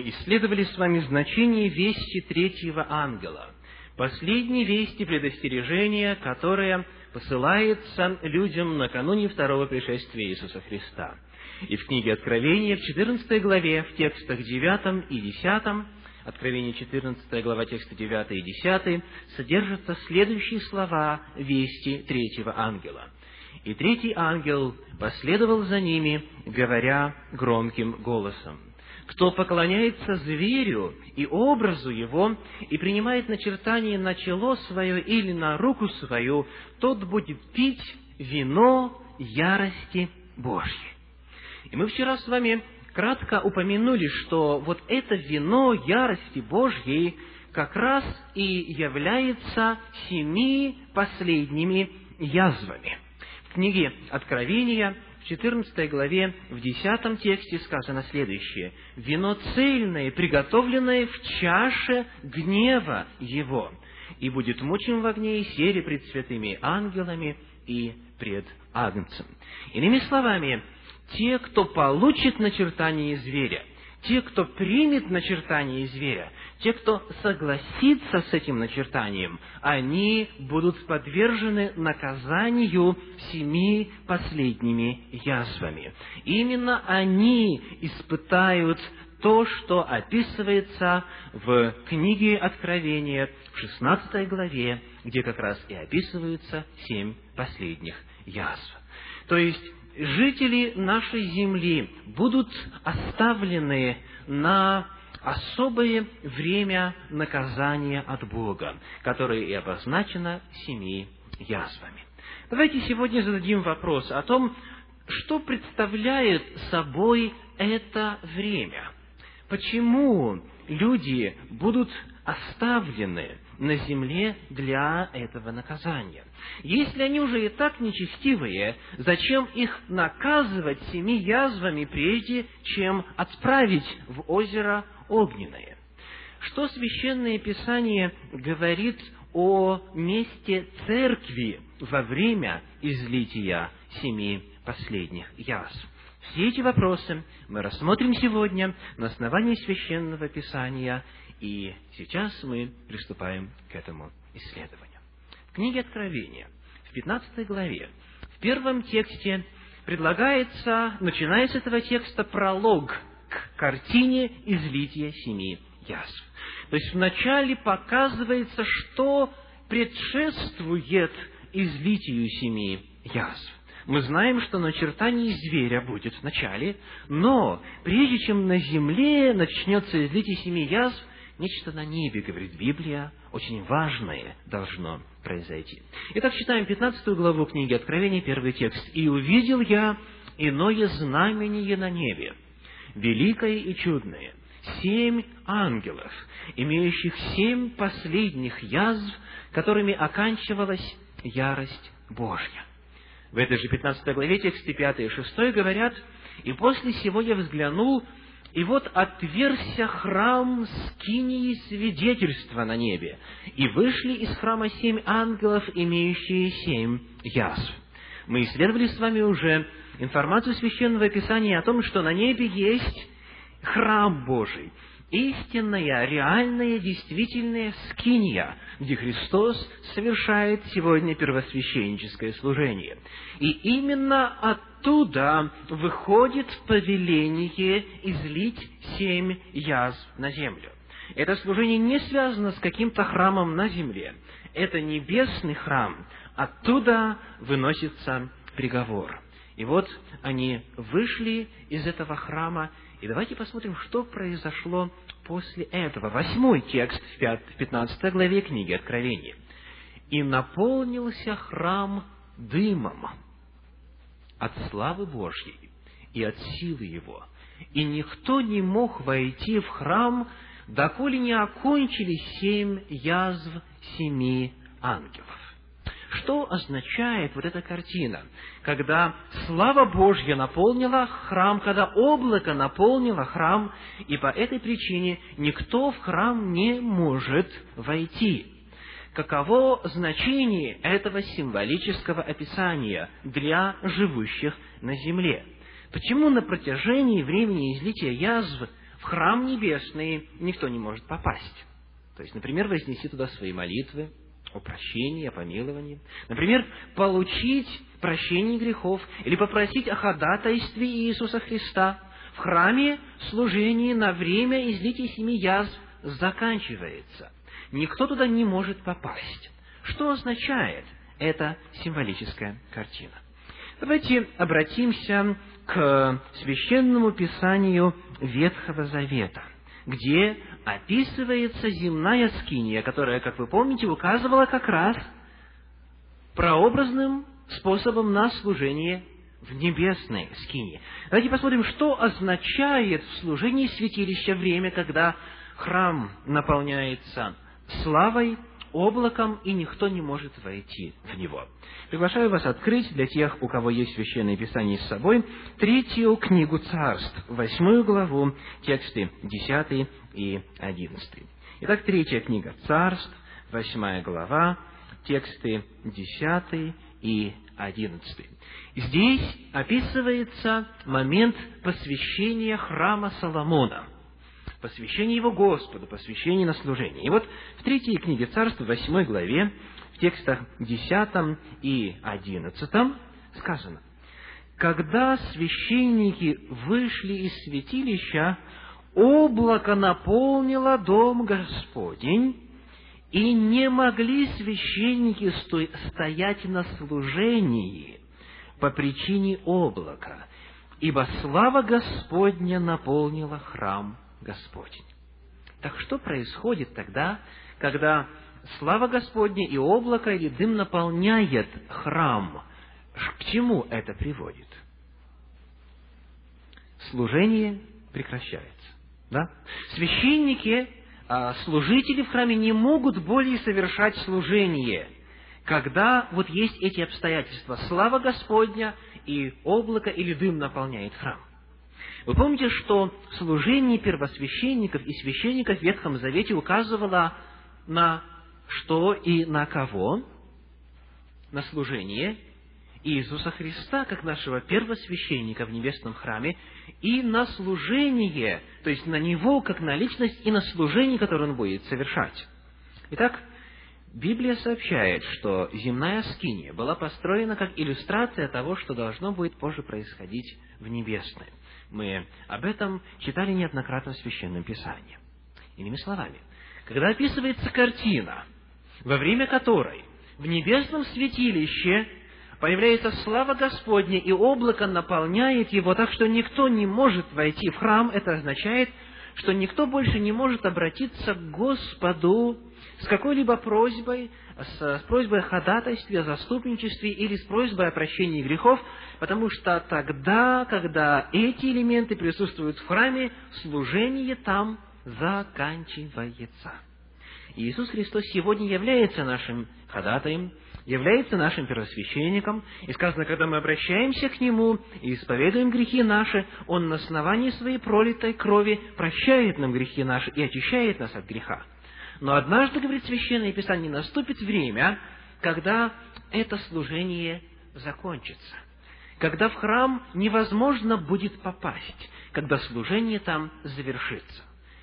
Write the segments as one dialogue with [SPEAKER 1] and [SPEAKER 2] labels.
[SPEAKER 1] исследовали с вами значение вести третьего ангела, последней вести предостережения, которая посылается людям накануне второго пришествия Иисуса Христа. И в книге Откровения, в 14 главе, в текстах 9 и 10, Откровение 14 глава, тексты 9 и 10, содержатся следующие слова вести третьего ангела. «И третий ангел последовал за ними, говоря громким голосом, кто поклоняется зверю и образу его, и принимает начертание на чело свое или на руку свою, тот будет пить вино ярости Божьей. И мы вчера с вами кратко упомянули, что вот это вино ярости Божьей как раз и является семи последними язвами. В книге Откровения 14 главе, в 10 тексте сказано следующее. «Вино цельное, приготовленное в чаше гнева его, и будет мучим в огне и сере пред святыми ангелами и пред Агнцем». Иными словами, те, кто получит начертание зверя – те, кто примет начертание зверя, те, кто согласится с этим начертанием, они будут подвержены наказанию семи последними язвами. Именно они испытают то, что описывается в книге Откровения в 16 главе, где как раз и описываются семь последних язв. То есть жители нашей земли будут оставлены на особое время наказания от Бога, которое и обозначено семи язвами. Давайте сегодня зададим вопрос о том, что представляет собой это время. Почему люди будут оставлены на земле для этого наказания. Если они уже и так нечестивые, зачем их наказывать семи язвами, прежде чем отправить в озеро огненное? Что Священное Писание говорит о месте церкви во время излития семи последних язв? Все эти вопросы мы рассмотрим сегодня на основании Священного Писания и сейчас мы приступаем к этому исследованию. В книге Откровения, в 15 главе, в первом тексте предлагается, начиная с этого текста, пролог картине излития семи язв. То есть вначале показывается, что предшествует излитию семи язв. Мы знаем, что начертание зверя будет в начале, но прежде чем на земле начнется излитие семи язв, нечто на небе, говорит Библия, очень важное должно произойти. Итак, читаем 15 главу книги Откровения, первый текст. «И увидел я иное знамение на небе, великое и чудное, семь ангелов, имеющих семь последних язв, которыми оканчивалась ярость Божья». В этой же 15 главе тексты 5 и 6 говорят, «И после сего я взглянул, и вот отверся храм скинии свидетельства на небе, и вышли из храма семь ангелов, имеющие семь язв. Мы исследовали с вами уже информацию Священного Писания о том, что на небе есть храм Божий, истинная, реальная, действительная скиния, где Христос совершает сегодня первосвященническое служение. И именно оттуда выходит повеление излить семь язв на землю. Это служение не связано с каким-то храмом на земле. Это небесный храм. Оттуда выносится приговор. И вот они вышли из этого храма и давайте посмотрим, что произошло после этого. Восьмой текст в 15 главе книги Откровения. «И наполнился храм дымом от славы Божьей и от силы его, и никто не мог войти в храм, доколе не окончили семь язв семи ангелов». Что означает вот эта картина? Когда слава Божья наполнила храм, когда облако наполнило храм, и по этой причине никто в храм не может войти. Каково значение этого символического описания для живущих на земле? Почему на протяжении времени излития язв в храм небесный никто не может попасть. То есть, например, вознести туда свои молитвы о прощении, о помиловании. Например, получить прощение грехов или попросить о ходатайстве Иисуса Христа. В храме служение на время излития семи язв заканчивается. Никто туда не может попасть. Что означает эта символическая картина? Давайте обратимся к священному писанию Ветхого Завета, где описывается земная скиния, которая, как вы помните, указывала как раз прообразным способом на служение в небесной скине. Давайте посмотрим, что означает в служении святилища время, когда храм наполняется славой, облаком, и никто не может войти в него. Приглашаю вас открыть для тех, у кого есть Священное Писание с собой, третью книгу царств, восьмую главу, тексты десятый и одиннадцатый. Итак, третья книга царств, восьмая глава, тексты десятый и одиннадцатый. Здесь описывается момент посвящения храма Соломона – посвящение его Господу, посвящение на служение. И вот в третьей книге Царства, восьмой главе, в текстах десятом и одиннадцатом сказано, «Когда священники вышли из святилища, облако наполнило дом Господень, и не могли священники стоять на служении по причине облака, ибо слава Господня наполнила храм Господень. Так что происходит тогда, когда слава Господня и облако или дым наполняет храм? К чему это приводит? Служение прекращается. Да? Священники, а, служители в храме не могут более совершать служение, когда вот есть эти обстоятельства. Слава Господня и облако или дым наполняет храм. Вы помните, что служение первосвященников и священников в Ветхом Завете указывало на что и на кого? На служение Иисуса Христа, как нашего первосвященника в небесном храме, и на служение, то есть на Него, как на личность, и на служение, которое Он будет совершать. Итак, Библия сообщает, что земная скиния была построена как иллюстрация того, что должно будет позже происходить в небесной. Мы об этом читали неоднократно в Священном Писании. Иными словами, когда описывается картина, во время которой в небесном святилище появляется слава Господня, и облако наполняет его так, что никто не может войти в храм, это означает, что никто больше не может обратиться к Господу с какой-либо просьбой, с просьбой о ходатайстве, о заступничестве или с просьбой о прощении грехов, потому что тогда, когда эти элементы присутствуют в храме, служение там заканчивается. Иисус Христос сегодня является нашим ходатаем, является нашим первосвященником, и сказано, когда мы обращаемся к Нему и исповедуем грехи наши, Он на основании своей пролитой крови прощает нам грехи наши и очищает нас от греха. Но однажды, говорит Священное Писание, наступит время, когда это служение закончится. Когда в храм невозможно будет попасть, когда служение там завершится.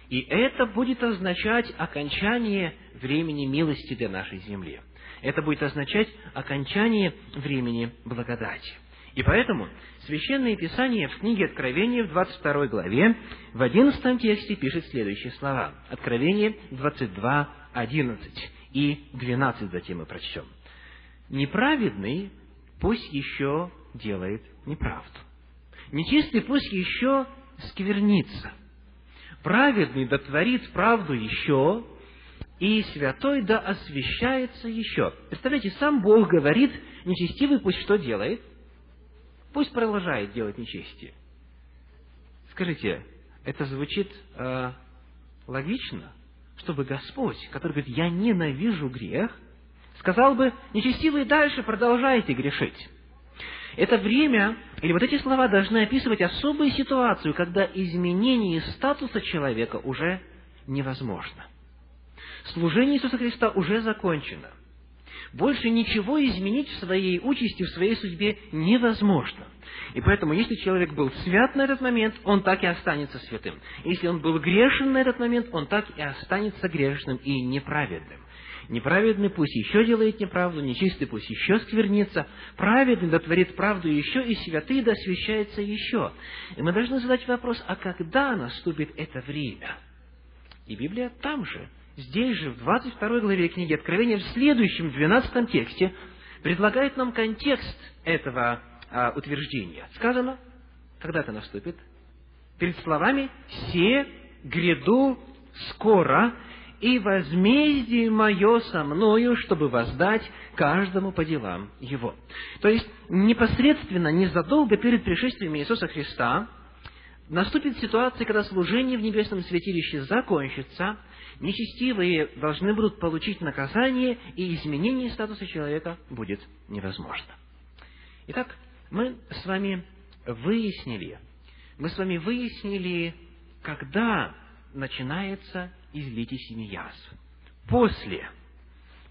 [SPEAKER 1] И это будет означать окончание времени милости для нашей земли. Это будет означать окончание времени благодати. И поэтому Священное Писание в книге Откровения в 22 главе в 11 тексте пишет следующие слова. Откровение 22, 11 и 12 затем мы прочтем. «Неправедный пусть еще делает неправду. Нечистый пусть еще сквернится. Праведный дотворит правду еще, и святой да освящается еще». Представляете, сам Бог говорит, нечестивый пусть что делает – Пусть продолжает делать нечестие. Скажите, это звучит э, логично, чтобы Господь, который говорит, я ненавижу грех, сказал бы, нечестивые дальше продолжайте грешить. Это время, или вот эти слова должны описывать особую ситуацию, когда изменение статуса человека уже невозможно. Служение Иисуса Христа уже закончено. больше ничего изменить в своей участи, в своей судьбе невозможно. И поэтому, если человек был свят на этот момент, он так и останется святым. Если он был грешен на этот момент, он так и останется грешным и неправедным. Неправедный пусть еще делает неправду, нечистый пусть еще сквернится, праведный дотворит правду еще, и святый досвящается еще. И мы должны задать вопрос, а когда наступит это время? И Библия там же, здесь же, в 22 главе книги Откровения, в следующем, 12 тексте, предлагает нам контекст этого а, утверждения. Сказано, когда это наступит? Перед словами «се гряду скоро, и возмездие мое со мною, чтобы воздать каждому по делам его». То есть, непосредственно, незадолго перед пришествием Иисуса Христа наступит ситуация, когда служение в небесном святилище закончится, нечестивые должны будут получить наказание, и изменение статуса человека будет невозможно. Итак, мы с вами выяснили, мы с вами выяснили, когда начинается излитие семи язв. После,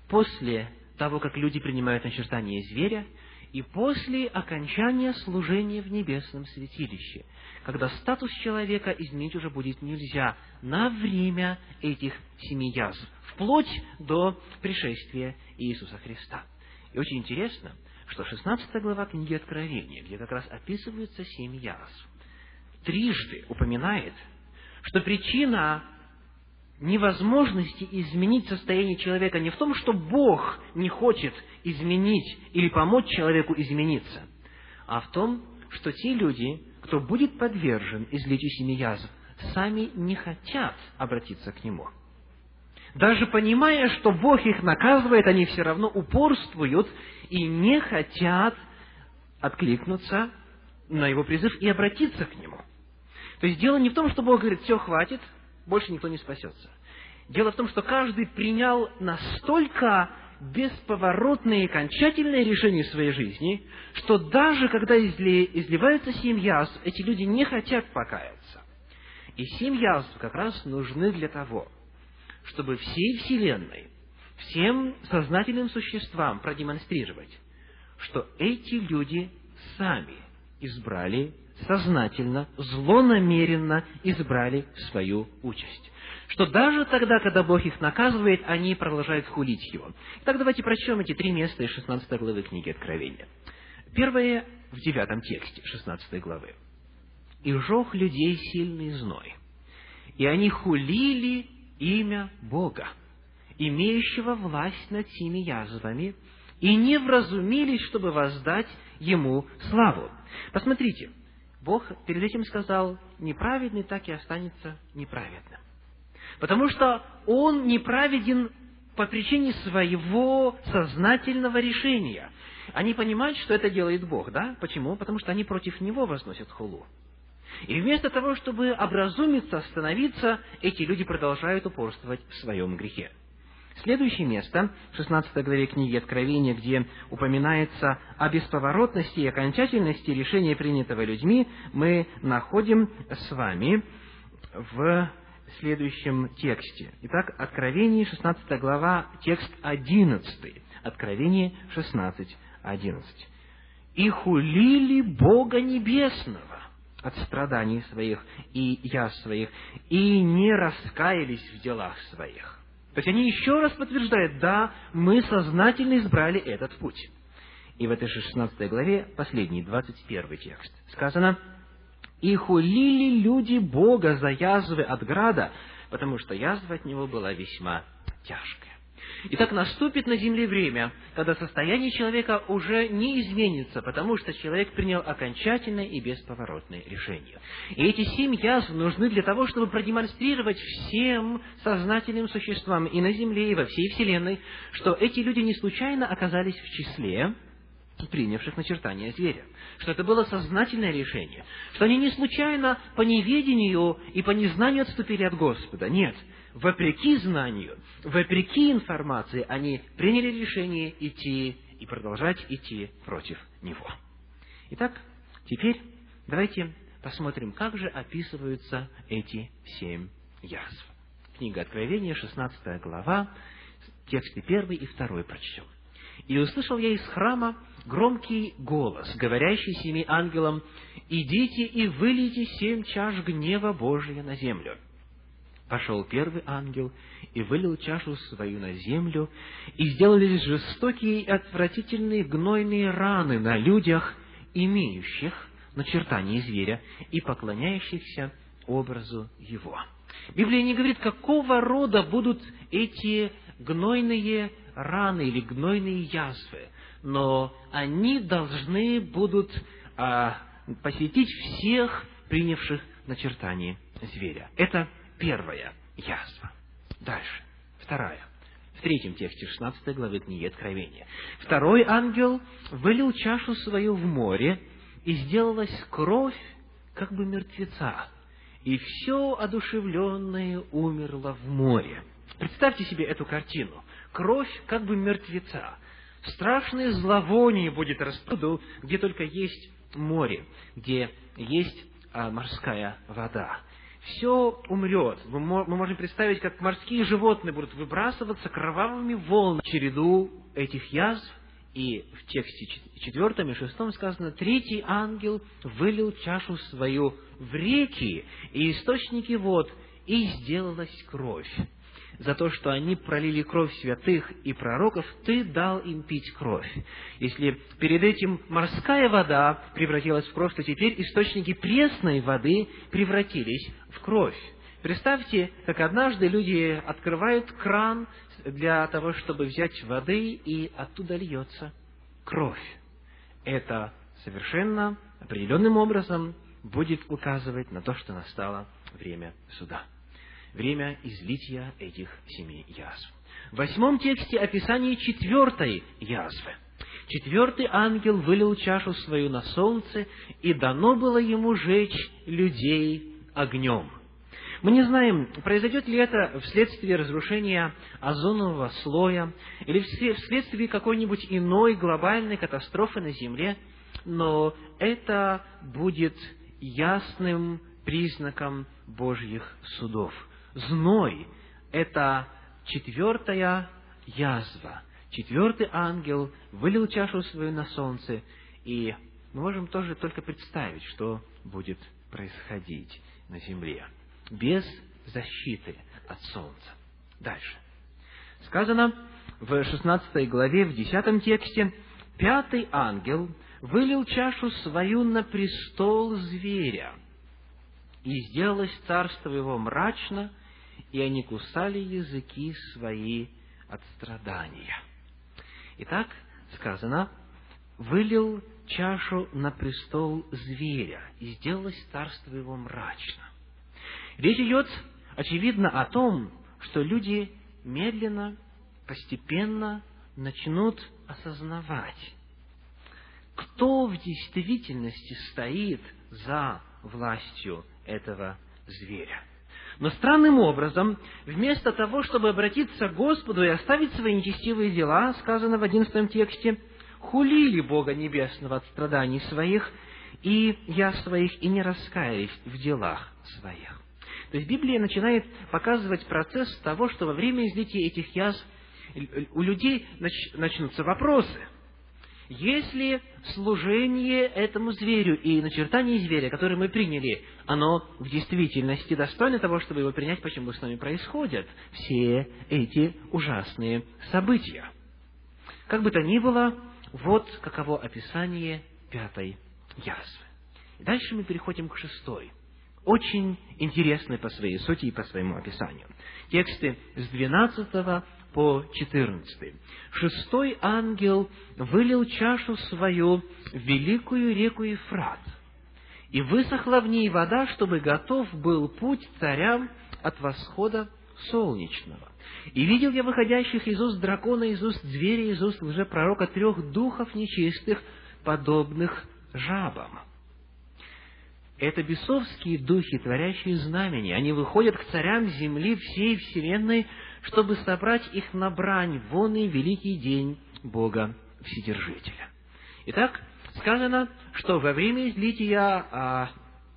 [SPEAKER 1] после того, как люди принимают начертание зверя, и после окончания служения в небесном святилище, когда статус человека изменить уже будет нельзя на время этих семи язв, вплоть до пришествия Иисуса Христа. И очень интересно, что 16 глава книги Откровения, где как раз описываются семь язв, трижды упоминает, что причина невозможности изменить состояние человека не в том, что Бог не хочет изменить или помочь человеку измениться, а в том, что те люди, кто будет подвержен семи язв, сами не хотят обратиться к Нему. Даже понимая, что Бог их наказывает, они все равно упорствуют и не хотят откликнуться на Его призыв и обратиться к Нему. То есть дело не в том, что Бог говорит, все, хватит, больше никто не спасется. Дело в том, что каждый принял настолько бесповоротное и окончательное решение своей жизни, что даже когда изли, изливается семь язв, эти люди не хотят покаяться. И семь язв как раз нужны для того, чтобы всей Вселенной, всем сознательным существам продемонстрировать, что эти люди сами избрали сознательно, злонамеренно избрали свою участь. Что даже тогда, когда Бог их наказывает, они продолжают хулить Его. Итак, давайте прочтем эти три места из 16 главы книги Откровения. Первое в девятом тексте 16 главы. «И жег людей сильный зной, и они хулили имя Бога, имеющего власть над семи язвами, и не вразумились, чтобы воздать Ему славу». Посмотрите, Бог перед этим сказал, неправедный так и останется неправедным. Потому что он неправеден по причине своего сознательного решения. Они понимают, что это делает Бог, да? Почему? Потому что они против Него возносят хулу. И вместо того, чтобы образумиться, остановиться, эти люди продолжают упорствовать в своем грехе. Следующее место, в 16 главе книги Откровения, где упоминается о бесповоротности и окончательности решения, принятого людьми, мы находим с вами в следующем тексте. Итак, Откровение, 16 глава, текст 11. Откровение 16, 11. «И хулили Бога Небесного от страданий своих и я своих, и не раскаялись в делах своих». То есть они еще раз подтверждают, да, мы сознательно избрали этот путь. И в этой же 16 главе, последний, 21 текст, сказано, «И хулили люди Бога за язвы от града, потому что язва от него была весьма тяжкая». Итак, наступит на земле время, когда состояние человека уже не изменится, потому что человек принял окончательное и бесповоротное решение. И эти семь язв нужны для того, чтобы продемонстрировать всем сознательным существам и на земле, и во всей Вселенной, что эти люди не случайно оказались в числе принявших начертания зверя. Что это было сознательное решение. Что они не случайно по неведению и по незнанию отступили от Господа. Нет вопреки знанию, вопреки информации, они приняли решение идти и продолжать идти против него. Итак, теперь давайте посмотрим, как же описываются эти семь язв. Книга Откровения, 16 глава, тексты 1 и 2 прочтем. И услышал я из храма громкий голос, говорящий семи ангелам, «Идите и вылейте семь чаш гнева Божия на землю». Пошел первый ангел и вылил чашу свою на землю, и сделались жестокие и отвратительные гнойные раны на людях, имеющих начертание зверя и поклоняющихся образу его. Библия не говорит, какого рода будут эти гнойные раны или гнойные язвы, но они должны будут а, посетить всех принявших начертание зверя. Это первая язва. Дальше. Вторая. В третьем тексте 16 главы книги Откровения. Второй ангел вылил чашу свою в море, и сделалась кровь, как бы мертвеца, и все одушевленное умерло в море. Представьте себе эту картину. Кровь, как бы мертвеца. Страшное зловоние будет распуду, где только есть море, где есть а, морская вода все умрет. Мы можем представить, как морские животные будут выбрасываться кровавыми волнами череду этих язв. И в тексте четвертом и шестом сказано, третий ангел вылил чашу свою в реки и источники вод, и сделалась кровь за то, что они пролили кровь святых и пророков, ты дал им пить кровь. Если перед этим морская вода превратилась в кровь, то теперь источники пресной воды превратились в кровь. Представьте, как однажды люди открывают кран для того, чтобы взять воды, и оттуда льется кровь. Это совершенно определенным образом будет указывать на то, что настало время суда время излития этих семи язв. В восьмом тексте описание четвертой язвы. Четвертый ангел вылил чашу свою на солнце, и дано было ему жечь людей огнем. Мы не знаем, произойдет ли это вследствие разрушения озонового слоя или вследствие какой-нибудь иной глобальной катастрофы на Земле, но это будет ясным признаком Божьих судов – зной – это четвертая язва. Четвертый ангел вылил чашу свою на солнце, и мы можем тоже только представить, что будет происходить на земле без защиты от солнца. Дальше. Сказано в 16 главе, в 10 тексте, «Пятый ангел вылил чашу свою на престол зверя, и сделалось царство его мрачно, и они кусали языки свои от страдания. Итак, сказано, вылил чашу на престол зверя, и сделалось царство его мрачно. Речь идет, очевидно, о том, что люди медленно, постепенно начнут осознавать, кто в действительности стоит за властью этого зверя. Но странным образом, вместо того, чтобы обратиться к Господу и оставить свои нечестивые дела, сказано в одиннадцатом тексте, хулили Бога Небесного от страданий своих и я своих, и не раскаялись в делах своих. То есть Библия начинает показывать процесс того, что во время излития этих язв у людей начнутся вопросы – если служение этому зверю и начертание зверя, которое мы приняли, оно в действительности достойно того, чтобы его принять, почему с нами происходят все эти ужасные события. Как бы то ни было, вот каково описание пятой язвы. Дальше мы переходим к шестой, очень интересной по своей сути и по своему описанию. Тексты с 12 по 14. Шестой ангел вылил чашу свою в великую реку Ефрат, и высохла в ней вода, чтобы готов был путь царям от восхода солнечного. И видел я выходящих из уст дракона, из уст зверя, из уст лжепророка трех духов нечистых, подобных жабам. Это бесовские духи, творящие знамения. Они выходят к царям земли всей вселенной, чтобы собрать их на брань в он и великий день Бога Вседержителя. Итак, сказано, что во время излития а,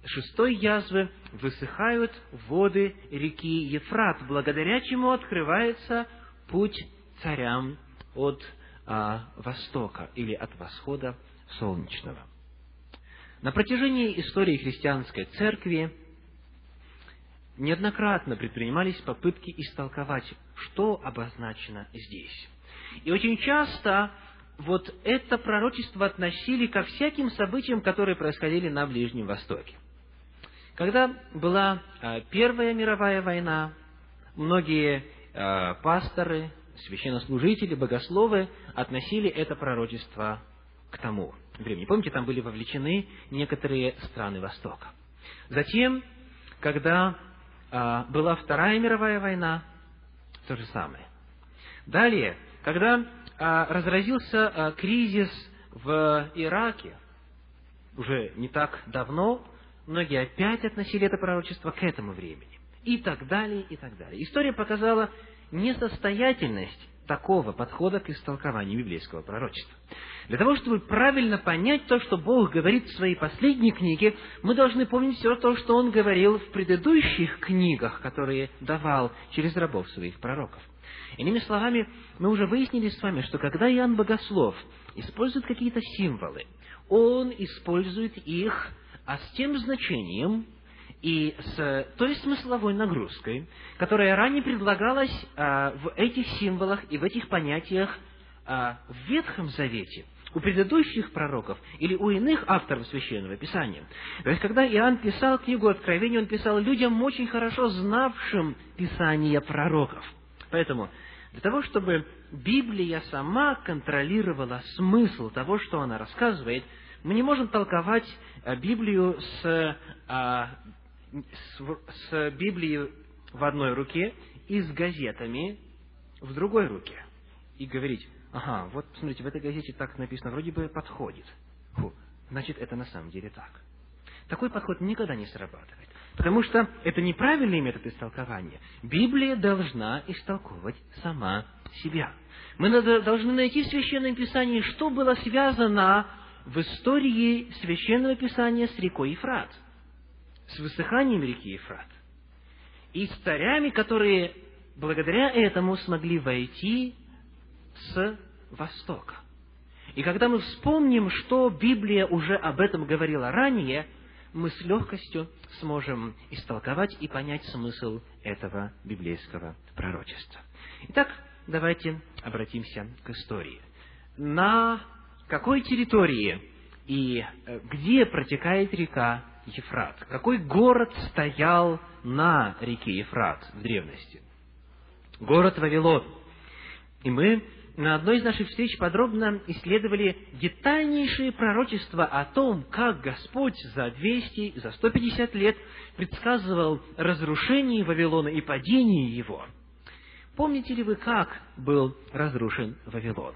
[SPEAKER 1] шестой язвы высыхают воды реки Ефрат, благодаря чему открывается путь царям от а, востока или от восхода солнечного. На протяжении истории христианской церкви неоднократно предпринимались попытки истолковать, что обозначено здесь. И очень часто вот это пророчество относили ко всяким событиям, которые происходили на Ближнем Востоке. Когда была а, Первая мировая война, многие а, пасторы, священнослужители, богословы относили это пророчество к тому времени. Помните, там были вовлечены некоторые страны Востока. Затем, когда была Вторая мировая война, то же самое. Далее, когда а, разразился а, кризис в Ираке, уже не так давно, многие опять относили это пророчество к этому времени. И так далее, и так далее. История показала несостоятельность такого подхода к истолкованию библейского пророчества. Для того, чтобы правильно понять то, что Бог говорит в своей последней книге, мы должны помнить все то, что Он говорил в предыдущих книгах, которые давал через рабов своих пророков. Иными словами, мы уже выяснили с вами, что когда Иоанн Богослов использует какие-то символы, он использует их а с тем значением, и с той смысловой нагрузкой, которая ранее предлагалась а, в этих символах и в этих понятиях а, в Ветхом Завете, у предыдущих пророков или у иных авторов Священного Писания. То есть, когда Иоанн писал книгу Откровения, он писал людям, очень хорошо знавшим Писания пророков. Поэтому для того, чтобы Библия сама контролировала смысл того, что она рассказывает, мы не можем толковать а, Библию с с, с Библией в одной руке и с газетами в другой руке. И говорить, ага, вот смотрите, в этой газете так написано, вроде бы подходит. Фу, значит, это на самом деле так. Такой подход никогда не срабатывает. Потому что это неправильный метод истолкования. Библия должна истолковывать сама себя. Мы должны найти в Священном Писании, что было связано в истории Священного Писания с рекой Ефрат – с высыханием реки Ефрат, и с царями, которые благодаря этому смогли войти с востока. И когда мы вспомним, что Библия уже об этом говорила ранее, мы с легкостью сможем истолковать и понять смысл этого библейского пророчества. Итак, давайте обратимся к истории. На какой территории и э, где протекает река Ефрат. Какой город стоял на реке Ефрат в древности? Город Вавилон. И мы на одной из наших встреч подробно исследовали детальнейшие пророчества о том, как Господь за 200, за 150 лет предсказывал разрушение Вавилона и падение его. Помните ли вы, как был разрушен Вавилон?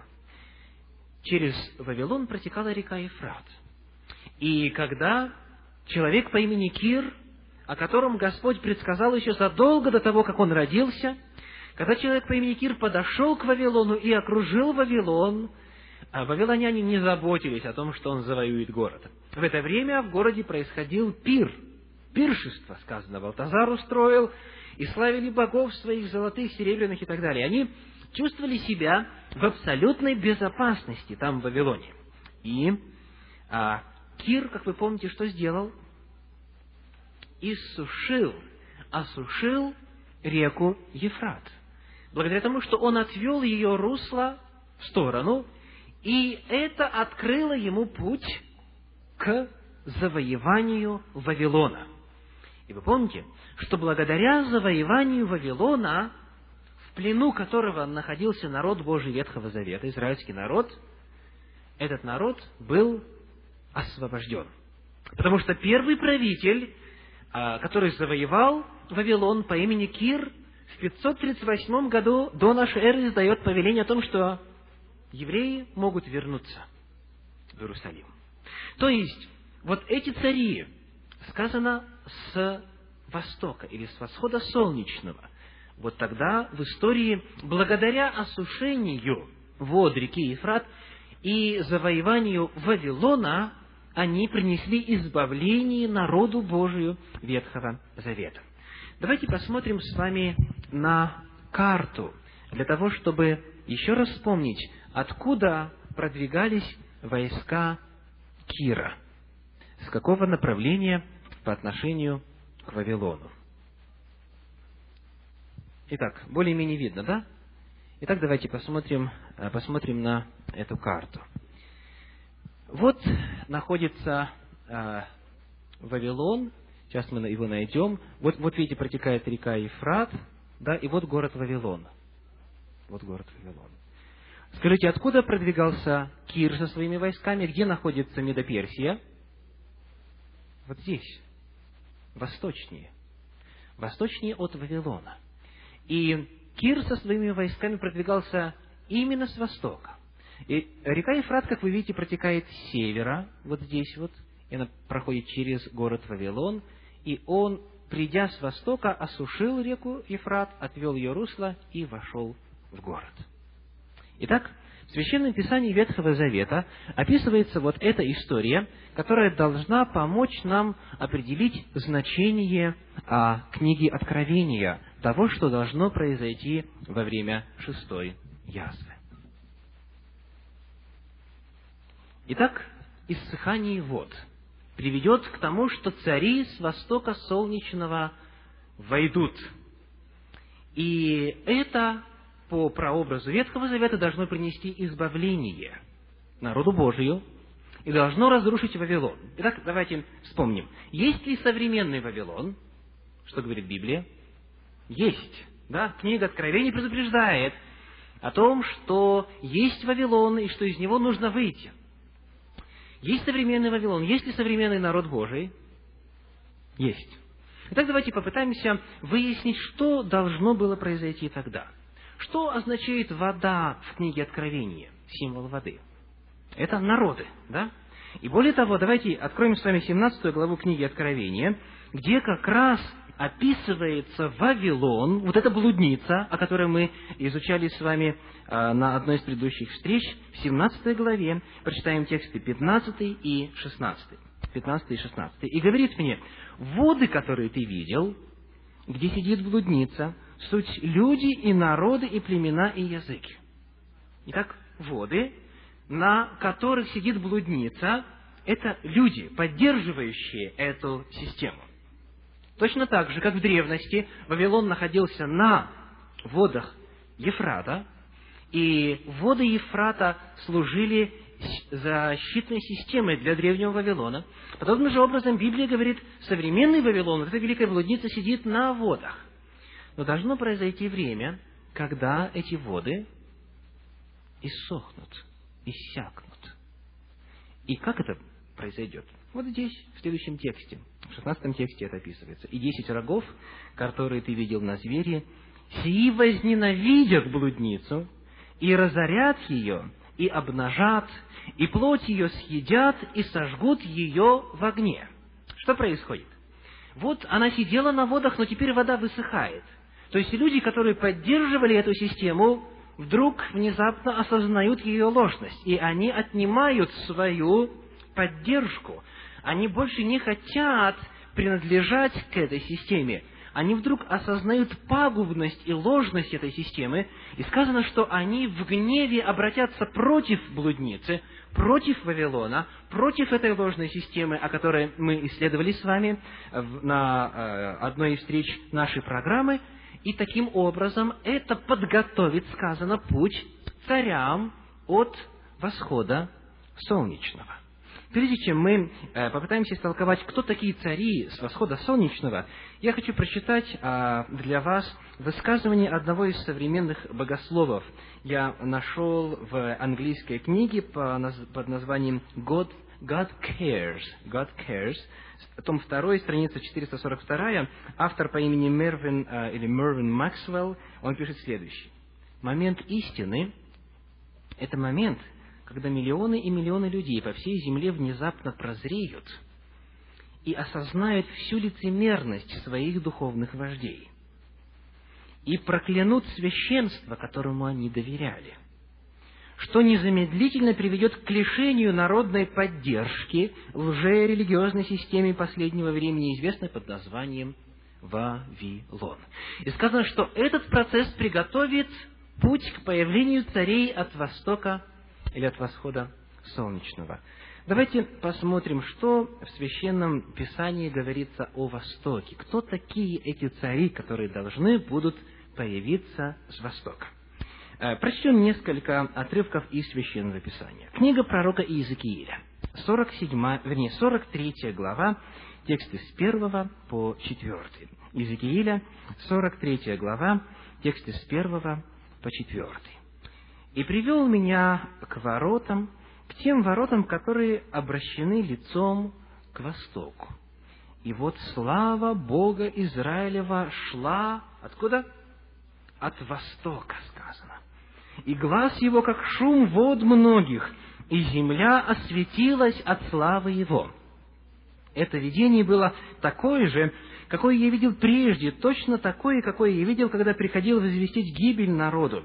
[SPEAKER 1] Через Вавилон протекала река Ефрат. И когда человек по имени Кир, о котором Господь предсказал еще задолго до того, как он родился, когда человек по имени Кир подошел к Вавилону и окружил Вавилон, а вавилоняне не заботились о том, что он завоюет город. В это время в городе происходил пир, пиршество, сказано, Валтазар устроил, и славили богов своих золотых, серебряных и так далее. Они чувствовали себя в абсолютной безопасности там, в Вавилоне. И а, Кир, как вы помните, что сделал? Иссушил, осушил реку Ефрат. Благодаря тому, что он отвел ее русло в сторону, и это открыло ему путь к завоеванию Вавилона. И вы помните, что благодаря завоеванию Вавилона, в плену которого находился народ Божий Ветхого Завета, израильский народ, этот народ был освобожден. Потому что первый правитель, а, который завоевал Вавилон по имени Кир, в 538 году до нашей эры издает повеление о том, что евреи могут вернуться в Иерусалим. То есть, вот эти цари, сказано с востока или с восхода солнечного, вот тогда в истории, благодаря осушению вод реки Ефрат и завоеванию Вавилона, они принесли избавление народу Божию Ветхого Завета. Давайте посмотрим с вами на карту, для того, чтобы еще раз вспомнить откуда продвигались войска Кира, с какого направления по отношению к Вавилону. Итак, более-менее видно, да? Итак, давайте посмотрим, э, посмотрим на эту карту. Вот находится э, Вавилон, сейчас мы его найдем. Вот, вот видите, протекает река Ефрат, да, и вот город Вавилон. Вот город Вавилон. Скажите, откуда продвигался Кир со своими войсками? Где находится Медоперсия? Вот здесь, восточнее. Восточнее от Вавилона. И Кир со своими войсками продвигался именно с востока. И река Ефрат, как вы видите, протекает с севера, вот здесь вот, и она проходит через город Вавилон, и он, придя с востока, осушил реку Ефрат, отвел ее русло и вошел в город. Итак, в Священном Писании Ветхого Завета описывается вот эта история, которая должна помочь нам определить значение а, книги Откровения, того, что должно произойти во время шестой язвы. Итак, иссыхание вод приведет к тому, что цари с востока солнечного войдут. И это по прообразу Ветхого Завета должно принести избавление народу Божию и должно разрушить Вавилон. Итак, давайте вспомним. Есть ли современный Вавилон? Что говорит Библия? Есть. Да? Книга Откровений предупреждает о том, что есть Вавилон и что из него нужно выйти. Есть современный Вавилон, есть ли современный народ Божий? Есть. Итак, давайте попытаемся выяснить, что должно было произойти тогда – что означает вода в книге Откровения, символ воды? Это народы, да? И более того, давайте откроем с вами 17 главу книги Откровения, где как раз описывается Вавилон, вот эта блудница, о которой мы изучали с вами э, на одной из предыдущих встреч, в 17 главе, прочитаем тексты 15 и 16. 15 и 16. И говорит мне, воды, которые ты видел, где сидит блудница, суть люди и народы и племена и языки. Итак, воды, на которых сидит блудница, это люди, поддерживающие эту систему. Точно так же, как в древности Вавилон находился на водах Ефрата, и воды Ефрата служили защитной системой для древнего Вавилона. Подобным же образом Библия говорит, современный Вавилон, вот эта великая блудница, сидит на водах. Но должно произойти время, когда эти воды иссохнут, иссякнут. И как это произойдет? Вот здесь, в следующем тексте, в шестнадцатом тексте это описывается. «И десять рогов, которые ты видел на звере, сии возненавидят блудницу, и разорят ее, и обнажат, и плоть ее съедят, и сожгут ее в огне». Что происходит? Вот она сидела на водах, но теперь вода высыхает – то есть люди, которые поддерживали эту систему, вдруг внезапно осознают ее ложность, и они отнимают свою поддержку. Они больше не хотят принадлежать к этой системе. Они вдруг осознают пагубность и ложность этой системы, и сказано, что они в гневе обратятся против блудницы, против Вавилона, против этой ложной системы, о которой мы исследовали с вами на э, одной из встреч нашей программы, и таким образом это подготовит, сказано, путь царям от восхода солнечного. Прежде чем мы э, попытаемся истолковать, кто такие цари с восхода солнечного, я хочу прочитать а, для вас высказывание одного из современных богословов. Я нашел в английской книге под названием God, God Cares. God Cares том 2, страница 442, автор по имени Мервин, э, или Мервин Максвелл, он пишет следующее. Момент истины – это момент, когда миллионы и миллионы людей по всей земле внезапно прозреют и осознают всю лицемерность своих духовных вождей и проклянут священство, которому они доверяли что незамедлительно приведет к лишению народной поддержки лжерелигиозной системе последнего времени, известной под названием Вавилон. И сказано, что этот процесс приготовит путь к появлению царей от востока или от восхода солнечного. Давайте посмотрим, что в Священном Писании говорится о Востоке. Кто такие эти цари, которые должны будут появиться с Востока? Э, прочтем несколько отрывков из Священного Писания. Книга пророка Иезекииля, 47, вернее, 43 глава, тексты с 1 по 4. Иезекииля, 43 глава, тексты с 1 по 4. «И привел меня к воротам, к тем воротам, которые обращены лицом к востоку. И вот слава Бога Израилева шла откуда? От востока, сказано. И глаз его, как шум вод многих, и земля осветилась от славы его. Это видение было такое же, какое я видел прежде, точно такое, какое я видел, когда приходил возвестить гибель народу.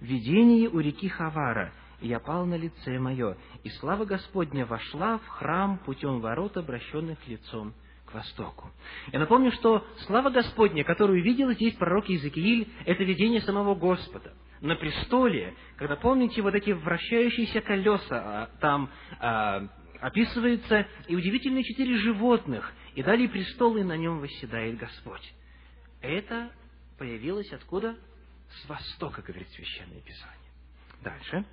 [SPEAKER 1] Видение у реки Хавара – и я пал на лице мое, и слава Господня вошла в храм путем ворот, обращенных лицом к востоку. Я напомню, что слава Господня, которую видел здесь пророк Иезекииль, это видение самого Господа. На престоле, когда помните вот эти вращающиеся колеса, а, там а, описываются и удивительные четыре животных, и далее престол, и на нем восседает Господь. Это появилось откуда? С востока, говорит Священное Писание. Дальше.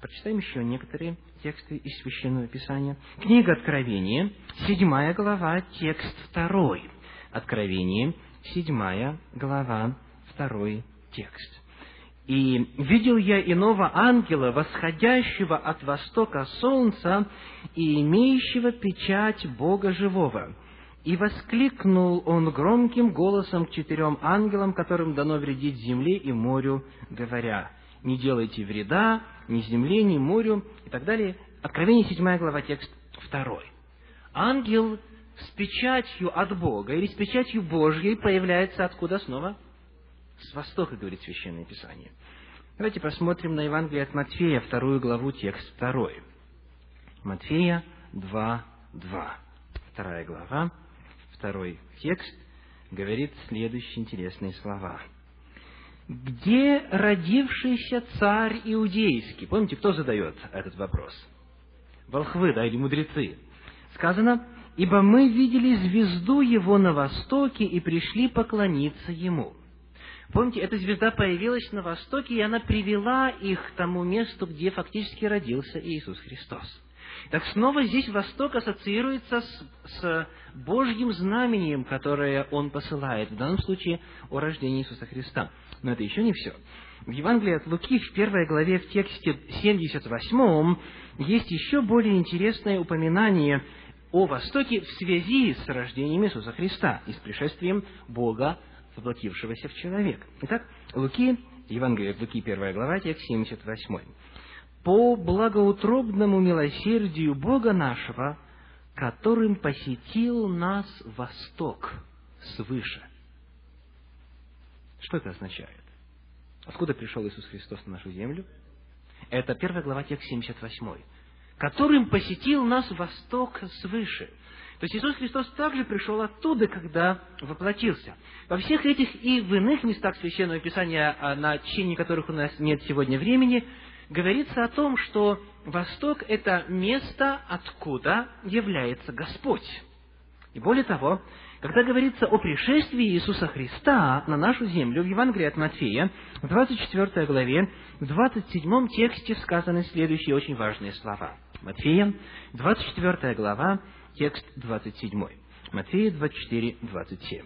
[SPEAKER 1] Прочитаем еще некоторые тексты из Священного Писания. Книга Откровения, седьмая глава, текст второй. Откровение, седьмая глава, второй текст. «И видел я иного ангела, восходящего от востока солнца и имеющего печать Бога живого. И воскликнул он громким голосом к четырем ангелам, которым дано вредить земле и морю, говоря, «Не делайте вреда ни земле, ни морю и так далее. Откровение 7 глава, текст 2. Ангел с печатью от Бога или с печатью Божьей появляется откуда снова? С востока, говорит Священное Писание. Давайте посмотрим на Евангелие от Матфея, вторую главу, текст второй. Матфея 2, 2. Вторая глава, второй текст говорит следующие интересные слова – где родившийся царь иудейский? Помните, кто задает этот вопрос? Волхвы, да, или мудрецы. Сказано, ибо мы видели звезду его на востоке и пришли поклониться ему. Помните, эта звезда появилась на востоке, и она привела их к тому месту, где фактически родился Иисус Христос. Так снова здесь Восток ассоциируется с, с Божьим знамением, которое Он посылает, в данном случае о рождении Иисуса Христа. Но это еще не все. В Евангелии от Луки в первой главе в тексте 78 есть еще более интересное упоминание о Востоке в связи с рождением Иисуса Христа и с пришествием Бога, воплотившегося в человек. Итак, Луки, Евангелие от Луки, первая глава, текст 78. «По благоутробному милосердию Бога нашего, которым посетил нас Восток свыше». Что это означает? Откуда пришел Иисус Христос на нашу землю? Это первая глава текст 78. Которым посетил нас Восток свыше. То есть Иисус Христос также пришел оттуда, когда воплотился. Во всех этих и в иных местах Священного Писания, а на чтении которых у нас нет сегодня времени, говорится о том, что Восток – это место, откуда является Господь. И более того, когда говорится о пришествии Иисуса Христа на нашу землю в Евангелии от Матфея, в 24 главе, в 27 тексте сказаны следующие очень важные слова. Матфея, 24 глава, текст 27. Матфея 24, 27.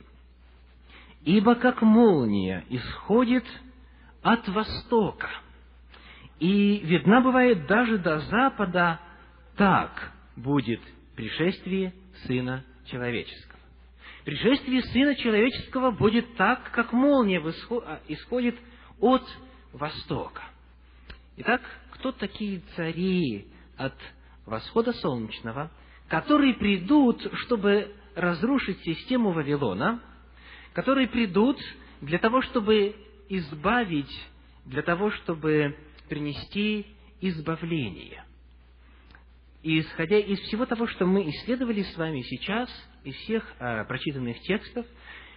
[SPEAKER 1] «Ибо как молния исходит от востока, и видна бывает даже до запада, так будет пришествие Сына Человеческого» пришествие Сына Человеческого будет так, как молния а, исходит от востока. Итак, кто такие цари от восхода солнечного, которые придут, чтобы разрушить систему Вавилона, которые придут для того, чтобы избавить, для того, чтобы принести избавление. И исходя из всего того, что мы исследовали с вами сейчас, из всех э, прочитанных текстов,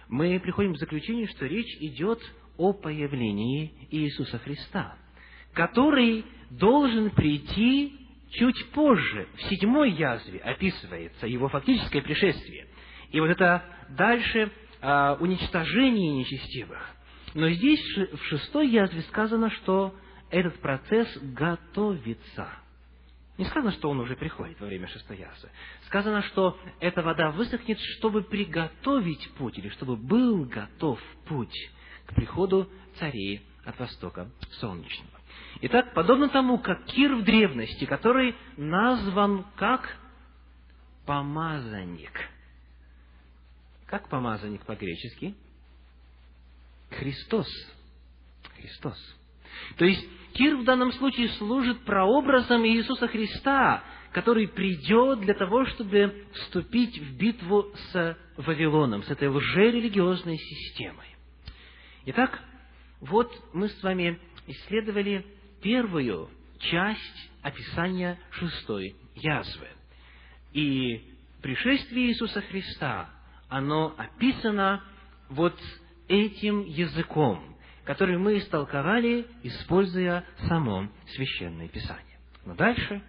[SPEAKER 1] мы приходим к заключению, что речь идет о появлении Иисуса Христа, который должен прийти чуть позже, в седьмой язве описывается его фактическое пришествие. И вот это дальше а, уничтожение нечестивых. Но здесь, в шестой язве, сказано, что этот процесс готовится. Не сказано, что он уже приходит во время шестой язвы. Сказано, что эта вода высохнет, чтобы приготовить путь, или чтобы был готов путь к приходу царей от востока солнечного. Итак, подобно тому, как Кир в древности, который назван как помазанник. Как помазанник по-гречески? Христос. Христос. То есть, Кир в данном случае служит прообразом Иисуса Христа, который придет для того, чтобы вступить в битву с Вавилоном, с этой лжерелигиозной системой. Итак, вот мы с вами исследовали первую часть описания шестой язвы. И пришествие Иисуса Христа, оно описано вот этим языком, который мы истолковали, используя само Священное Писание. Но дальше,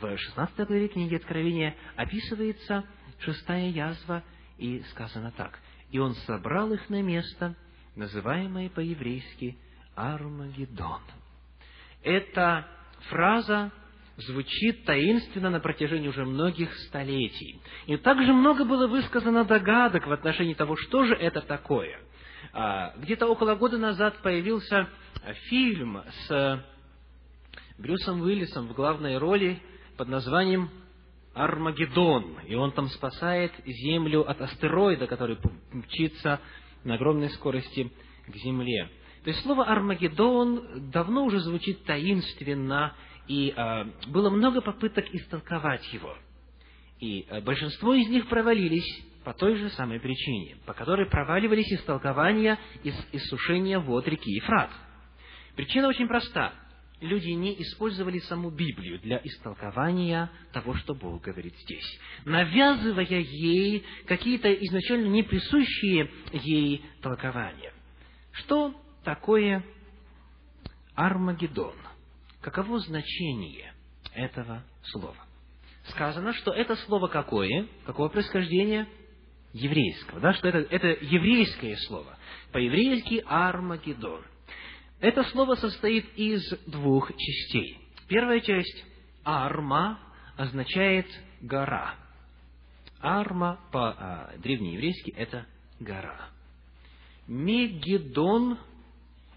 [SPEAKER 1] в 16 главе книги Откровения, описывается шестая язва, и сказано так. «И он собрал их на место, называемое по-еврейски Армагеддон». Эта фраза звучит таинственно на протяжении уже многих столетий. И также много было высказано догадок в отношении того, что же это такое. А, где-то около года назад появился фильм с Брюсом Уиллисом в главной роли под названием Армагеддон. И он там спасает Землю от астероида, который мчится на огромной скорости к Земле. То есть слово Армагеддон давно уже звучит таинственно, и э, было много попыток истолковать его. И э, большинство из них провалились по той же самой причине, по которой проваливались истолкования из иссушения вод реки Ефрат. Причина очень проста. Люди не использовали саму Библию для истолкования того, что Бог говорит здесь, навязывая ей какие-то изначально не присущие ей толкования. Что такое Армагеддон? Каково значение этого слова? Сказано, что это слово какое? Какого происхождения? Еврейского. Да, что это, это еврейское слово. По-еврейски Армагеддон. Это слово состоит из двух частей. Первая часть Арма означает гора. Арма по-древнееврейски а, это гора. Мегедон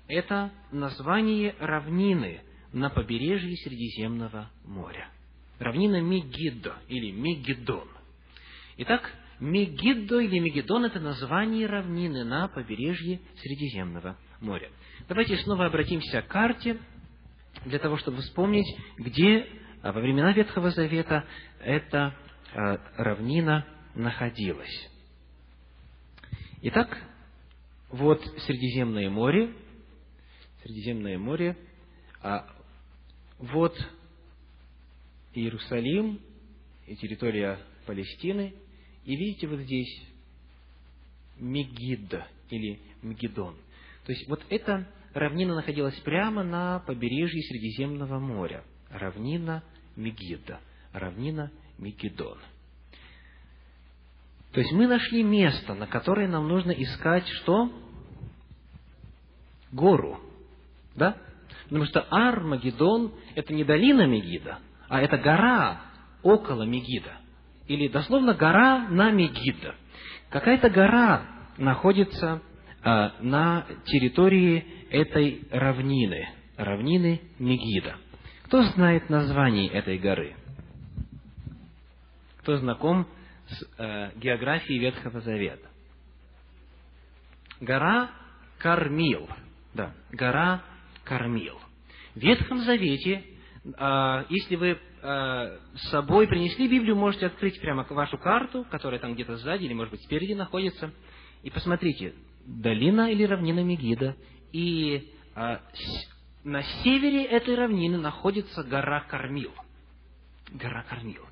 [SPEAKER 1] это название равнины на побережье Средиземного моря. Равнина Мегиддо или Мегиддон. Итак, Мегиддо или Мегиддон – это название равнины на побережье Средиземного моря. Давайте снова обратимся к карте, для того, чтобы вспомнить, где а, во времена Ветхого Завета эта а, равнина находилась. Итак, вот Средиземное море, Средиземное море, а вот Иерусалим и территория Палестины, и видите вот здесь Мегидда или Мегидон. То есть вот эта равнина находилась прямо на побережье Средиземного моря. Равнина Мегидда, равнина Мегидон. То есть мы нашли место, на которое нам нужно искать что? Гору. Да? Потому что Ар-Магеддон – это не долина Мегида, а это гора около Мегида. Или дословно гора на Мегида. Какая-то гора находится а, на территории этой равнины, равнины Мегида. Кто знает название этой горы? Кто знаком с э, географией Ветхого Завета? Гора Кармил. Да, гора кормил. В Ветхом Завете, а, если вы а, с собой принесли Библию, можете открыть прямо вашу карту, которая там где-то сзади или, может быть, спереди находится, и посмотрите, долина или равнина Мегида, и а, на севере этой равнины находится гора Кормил. Гора Кормил.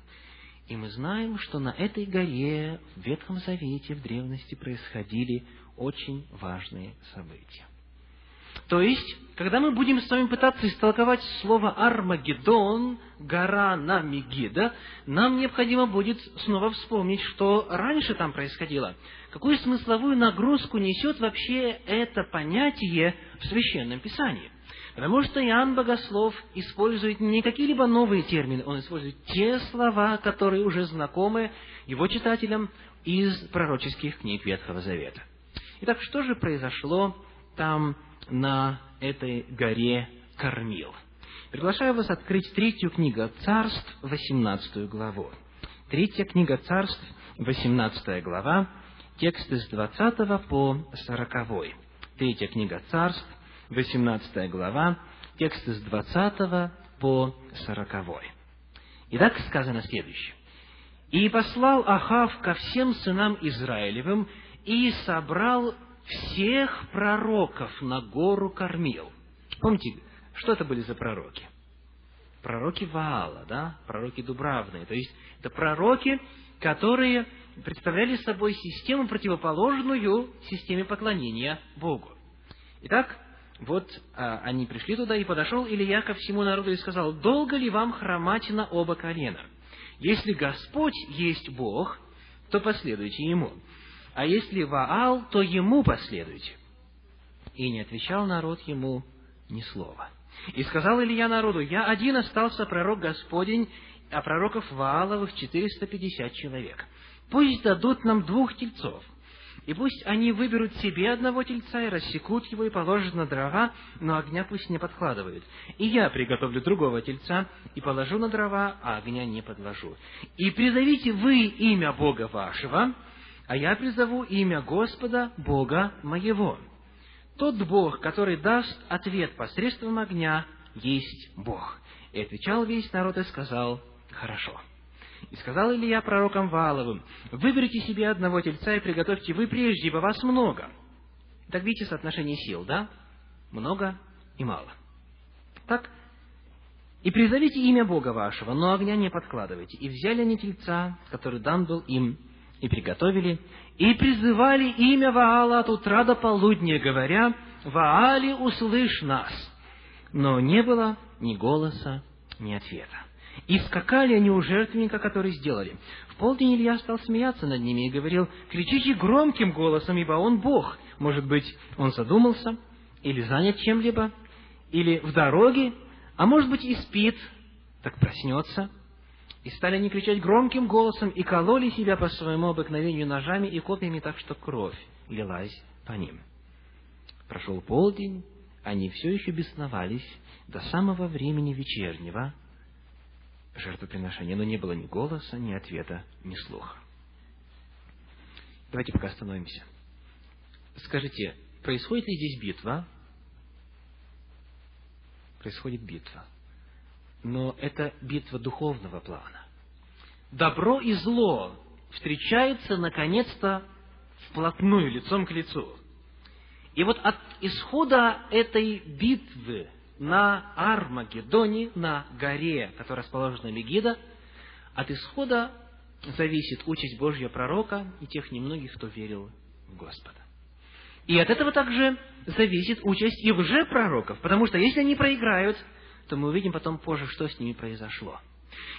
[SPEAKER 1] И мы знаем, что на этой горе в Ветхом Завете в древности происходили очень важные события. То есть, когда мы будем с вами пытаться истолковать слово Армагеддон, гора на Мегида, нам необходимо будет снова вспомнить, что раньше там происходило. Какую смысловую нагрузку несет вообще это понятие в Священном Писании. Потому что Иоанн Богослов использует не какие-либо новые термины, он использует те слова, которые уже знакомы его читателям из пророческих книг Ветхого Завета. Итак, что же произошло там на этой горе Кормил? Приглашаю вас открыть третью книгу Царств, 18 главу. Третья книга Царств, 18 глава, тексты с 20 по 40. Третья книга Царств, 18 глава, тексты с 20 по 40. Итак, сказано следующее. «И послал Ахав ко всем сынам Израилевым, и собрал всех пророков на гору Кормил». Помните, что это были за пророки? Пророки Ваала, да? Пророки Дубравные. То есть, это пророки, которые представляли собой систему, противоположную системе поклонения Богу. Итак, вот а, они пришли туда, и подошел Илья ко всему народу и сказал, «Долго ли вам хромать на оба колена? Если Господь есть Бог, то последуйте Ему, а если Ваал, то Ему последуйте». И не отвечал народ Ему ни слова. И сказал Илья народу, «Я один остался пророк Господень, а пророков Вааловых 450 человек. Пусть дадут нам двух тельцов, и пусть они выберут себе одного тельца и рассекут его и положат на дрова, но огня пусть не подкладывают. И я приготовлю другого тельца и положу на дрова, а огня не подложу. И призовите вы имя Бога вашего, а я призову имя Господа, Бога моего. Тот Бог, который даст ответ посредством огня, есть Бог. И отвечал весь народ и сказал, хорошо. И сказал Илья пророкам Валовым, выберите себе одного тельца и приготовьте вы прежде, ибо вас много. Так видите соотношение сил, да? Много и мало. Так, и призовите имя Бога вашего, но огня не подкладывайте. И взяли они тельца, который дан был им, и приготовили, и призывали имя Ваала от утра до полудня, говоря, «Ваали, услышь нас!» Но не было ни голоса, ни ответа. И скакали они у жертвенника, который сделали. В полдень Илья стал смеяться над ними и говорил, кричите громким голосом, ибо он Бог. Может быть, он задумался, или занят чем-либо, или в дороге, а может быть и спит, так проснется. И стали они кричать громким голосом и кололи себя по своему обыкновению ножами и копьями так, что кровь лилась по ним. Прошел полдень, они все еще бесновались до самого времени вечернего, жертвоприношения, но не было ни голоса, ни ответа, ни слуха. Давайте пока остановимся. Скажите, происходит ли здесь битва? Происходит битва. Но это битва духовного плана. Добро и зло встречаются наконец-то вплотную, лицом к лицу. И вот от исхода этой битвы на Армагеддоне, на горе, которая расположена Мегида, от исхода зависит участь Божьего пророка и тех немногих, кто верил в Господа. И от этого также зависит участь и лжепророков, потому что если они проиграют, то мы увидим потом позже, что с ними произошло.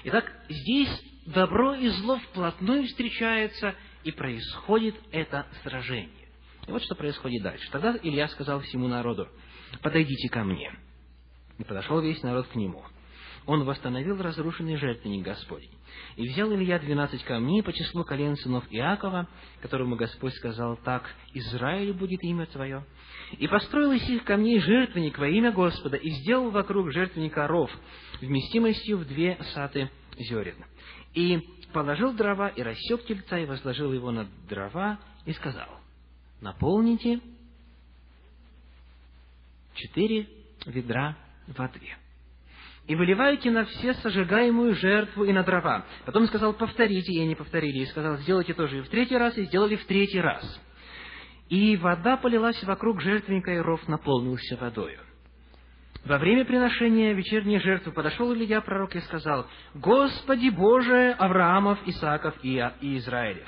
[SPEAKER 1] Итак, здесь добро и зло вплотную встречаются, и происходит это сражение. И вот что происходит дальше. Тогда Илья сказал всему народу, подойдите ко мне. И подошел весь народ к нему. Он восстановил разрушенный жертвенник Господень. И взял Илья двенадцать камней по числу колен сынов Иакова, которому Господь сказал так, «Израиль будет имя Твое». И построил из их камней жертвенник во имя Господа, и сделал вокруг жертвенника ров, вместимостью в две саты зерен. И положил дрова, и рассек тельца, и возложил его на дрова, и сказал, «Наполните четыре ведра воды. И выливайте на все сожигаемую жертву и на дрова. Потом сказал, повторите, и они повторили. И сказал, сделайте тоже и в третий раз, и сделали в третий раз. И вода полилась вокруг жертвенника, и ров наполнился водою. во время приношения вечерней жертвы подошел Илья пророк и сказал, «Господи Боже Авраамов, Исааков и Израилев,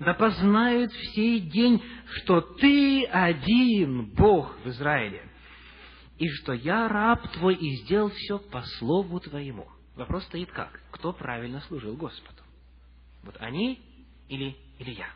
[SPEAKER 1] да познают в сей день, что Ты один Бог в Израиле, и что я раб Твой и сделал все по слову Твоему». Вопрос стоит как? Кто правильно служил Господу? Вот они или Илья?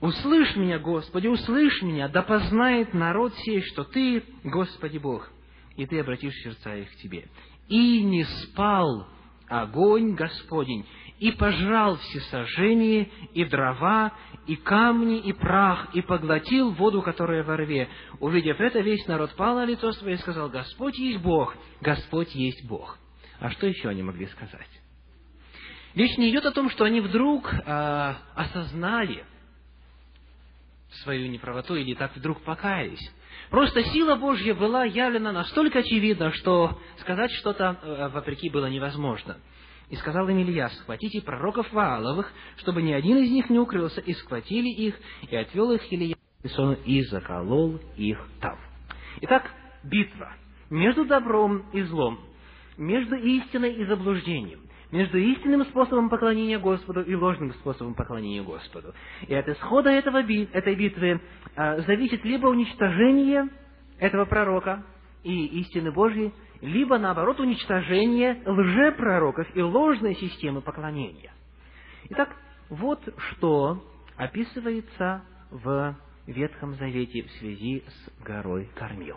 [SPEAKER 1] Услышь меня, Господи, услышь меня, да познает народ сей, что Ты, Господи Бог, и Ты обратишь сердца их к Тебе. И не спал огонь Господень, и пожрал всесожжение, и дрова, и камни, и прах, и поглотил воду, которая во рве. Увидев это, весь народ пал на лицо свое и сказал, Господь есть Бог, Господь есть Бог. А что еще они могли сказать? Речь не идет о том, что они вдруг э, осознали свою неправоту или так вдруг покаялись. Просто сила Божья была явлена настолько очевидно, что сказать что-то э, вопреки было невозможно. И сказал им Илья, схватите пророков Вааловых, чтобы ни один из них не укрылся, и схватили их, и отвел их Илья и заколол их там. Итак, битва между добром и злом, между истиной и заблуждением, между истинным способом поклонения Господу и ложным способом поклонения Господу. И от исхода этого, этой битвы а, зависит либо уничтожение этого пророка и истины Божьей, либо, наоборот, уничтожение лжепророков и ложной системы поклонения. Итак, вот что описывается в Ветхом Завете в связи с горой Кормил.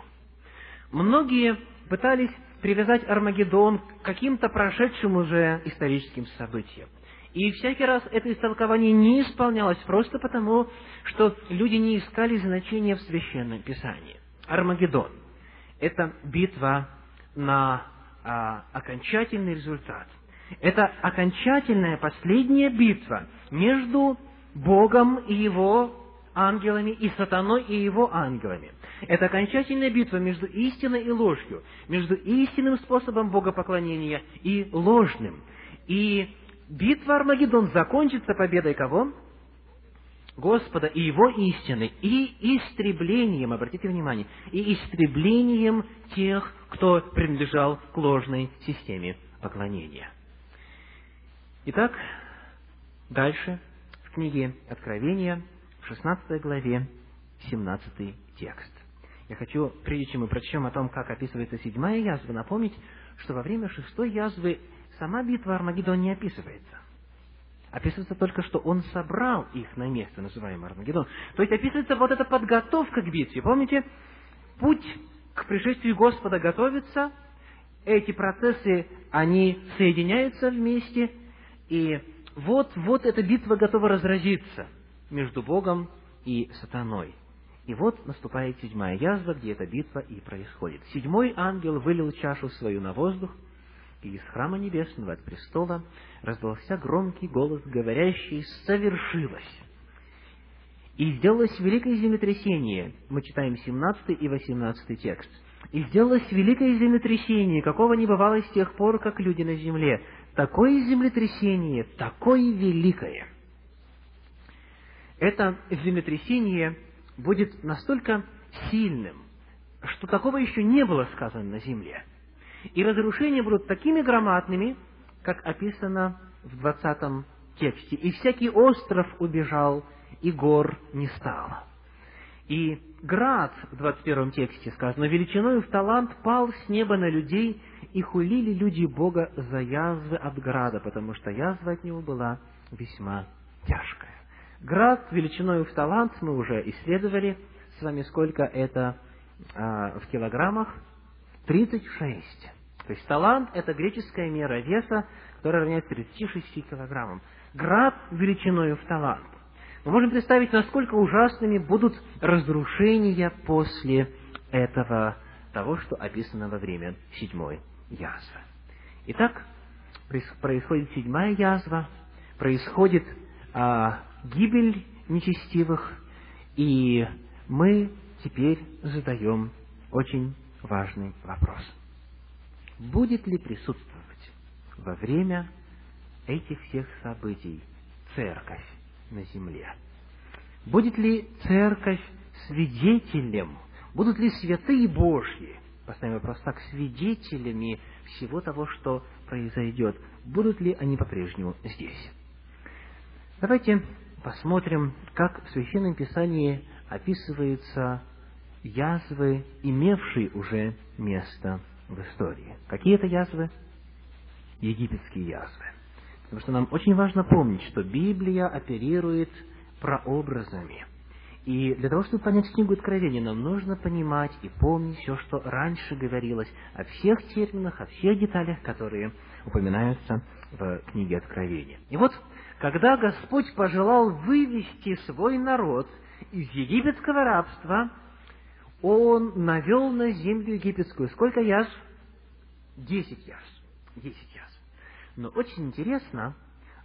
[SPEAKER 1] Многие пытались привязать Армагеддон к каким-то прошедшим уже историческим событиям. И всякий раз это истолкование не исполнялось просто потому, что люди не искали значения в Священном Писании. Армагеддон – это битва на а, окончательный результат. Это окончательная последняя битва между Богом и Его ангелами и сатаной и его ангелами. Это окончательная битва между истиной и ложью, между истинным способом богопоклонения и ложным. И битва Армагеддон закончится победой кого? Господа и Его истины, и истреблением, обратите внимание, и истреблением тех, кто принадлежал к ложной системе поклонения. Итак, дальше в книге Откровения, в 16 главе, 17 текст. Я хочу, прежде чем мы прочтем о том, как описывается седьмая язва, напомнить, что во время шестой язвы сама битва Армагеддон не описывается. Описывается только, что он собрал их на место, называемое Армагеддон. То есть описывается вот эта подготовка к битве. Помните, путь к пришествию Господа готовится, эти процессы, они соединяются вместе, и вот, вот эта битва готова разразиться между Богом и сатаной. И вот наступает седьмая язва, где эта битва и происходит. Седьмой ангел вылил чашу свою на воздух, и из храма небесного от престола раздался громкий голос, говорящий «Совершилось!» И сделалось великое землетрясение. Мы читаем 17 и 18 текст. И сделалось великое землетрясение, какого не бывало с тех пор, как люди на земле. Такое землетрясение, такое великое. Это землетрясение будет настолько сильным, что такого еще не было сказано на земле. И разрушения будут такими громадными, как описано в 20 тексте. «И всякий остров убежал, и гор не стало». И град, в 21 тексте сказано, величиной в талант пал с неба на людей, и хулили люди Бога за язвы от града, потому что язва от него была весьма тяжкая. Град величиной в талант мы уже исследовали с вами, сколько это а, в килограммах. 36. То есть талант – это греческая мера веса, которая равняется 36 килограммам. Град величиной в талант. Мы можем представить, насколько ужасными будут разрушения после этого, того, что описано во время седьмой язвы. Итак, происходит седьмая язва, происходит а, гибель нечестивых, и мы теперь задаем очень важный вопрос. Будет ли присутствовать во время этих всех событий церковь на земле? Будет ли церковь свидетелем? Будут ли святые Божьи поставим вопрос так, свидетелями всего того, что произойдет. Будут ли они по-прежнему здесь? Давайте посмотрим, как в Священном Писании описываются язвы, имевшие уже место в истории. Какие это язвы? Египетские язвы. Потому что нам очень важно помнить, что Библия оперирует прообразами. И для того, чтобы понять книгу Откровения, нам нужно понимать и помнить все, что раньше говорилось, о всех терминах, о всех деталях, которые упоминаются в книге Откровения. И вот, когда Господь пожелал вывести свой народ из египетского рабства, Он навел на землю египетскую сколько язв? Десять язв. Десять язв. Но очень интересно,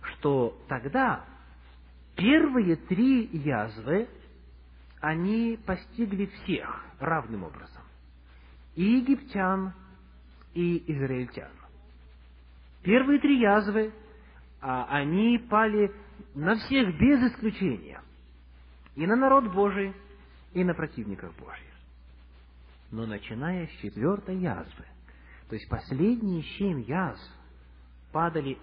[SPEAKER 1] что тогда первые три язвы, они постигли всех равным образом. И египтян, и израильтян. Первые три язвы, а, они пали на всех без исключения. И на народ Божий, и на противников Божьих. Но начиная с четвертой язвы, то есть последние семь язв, падали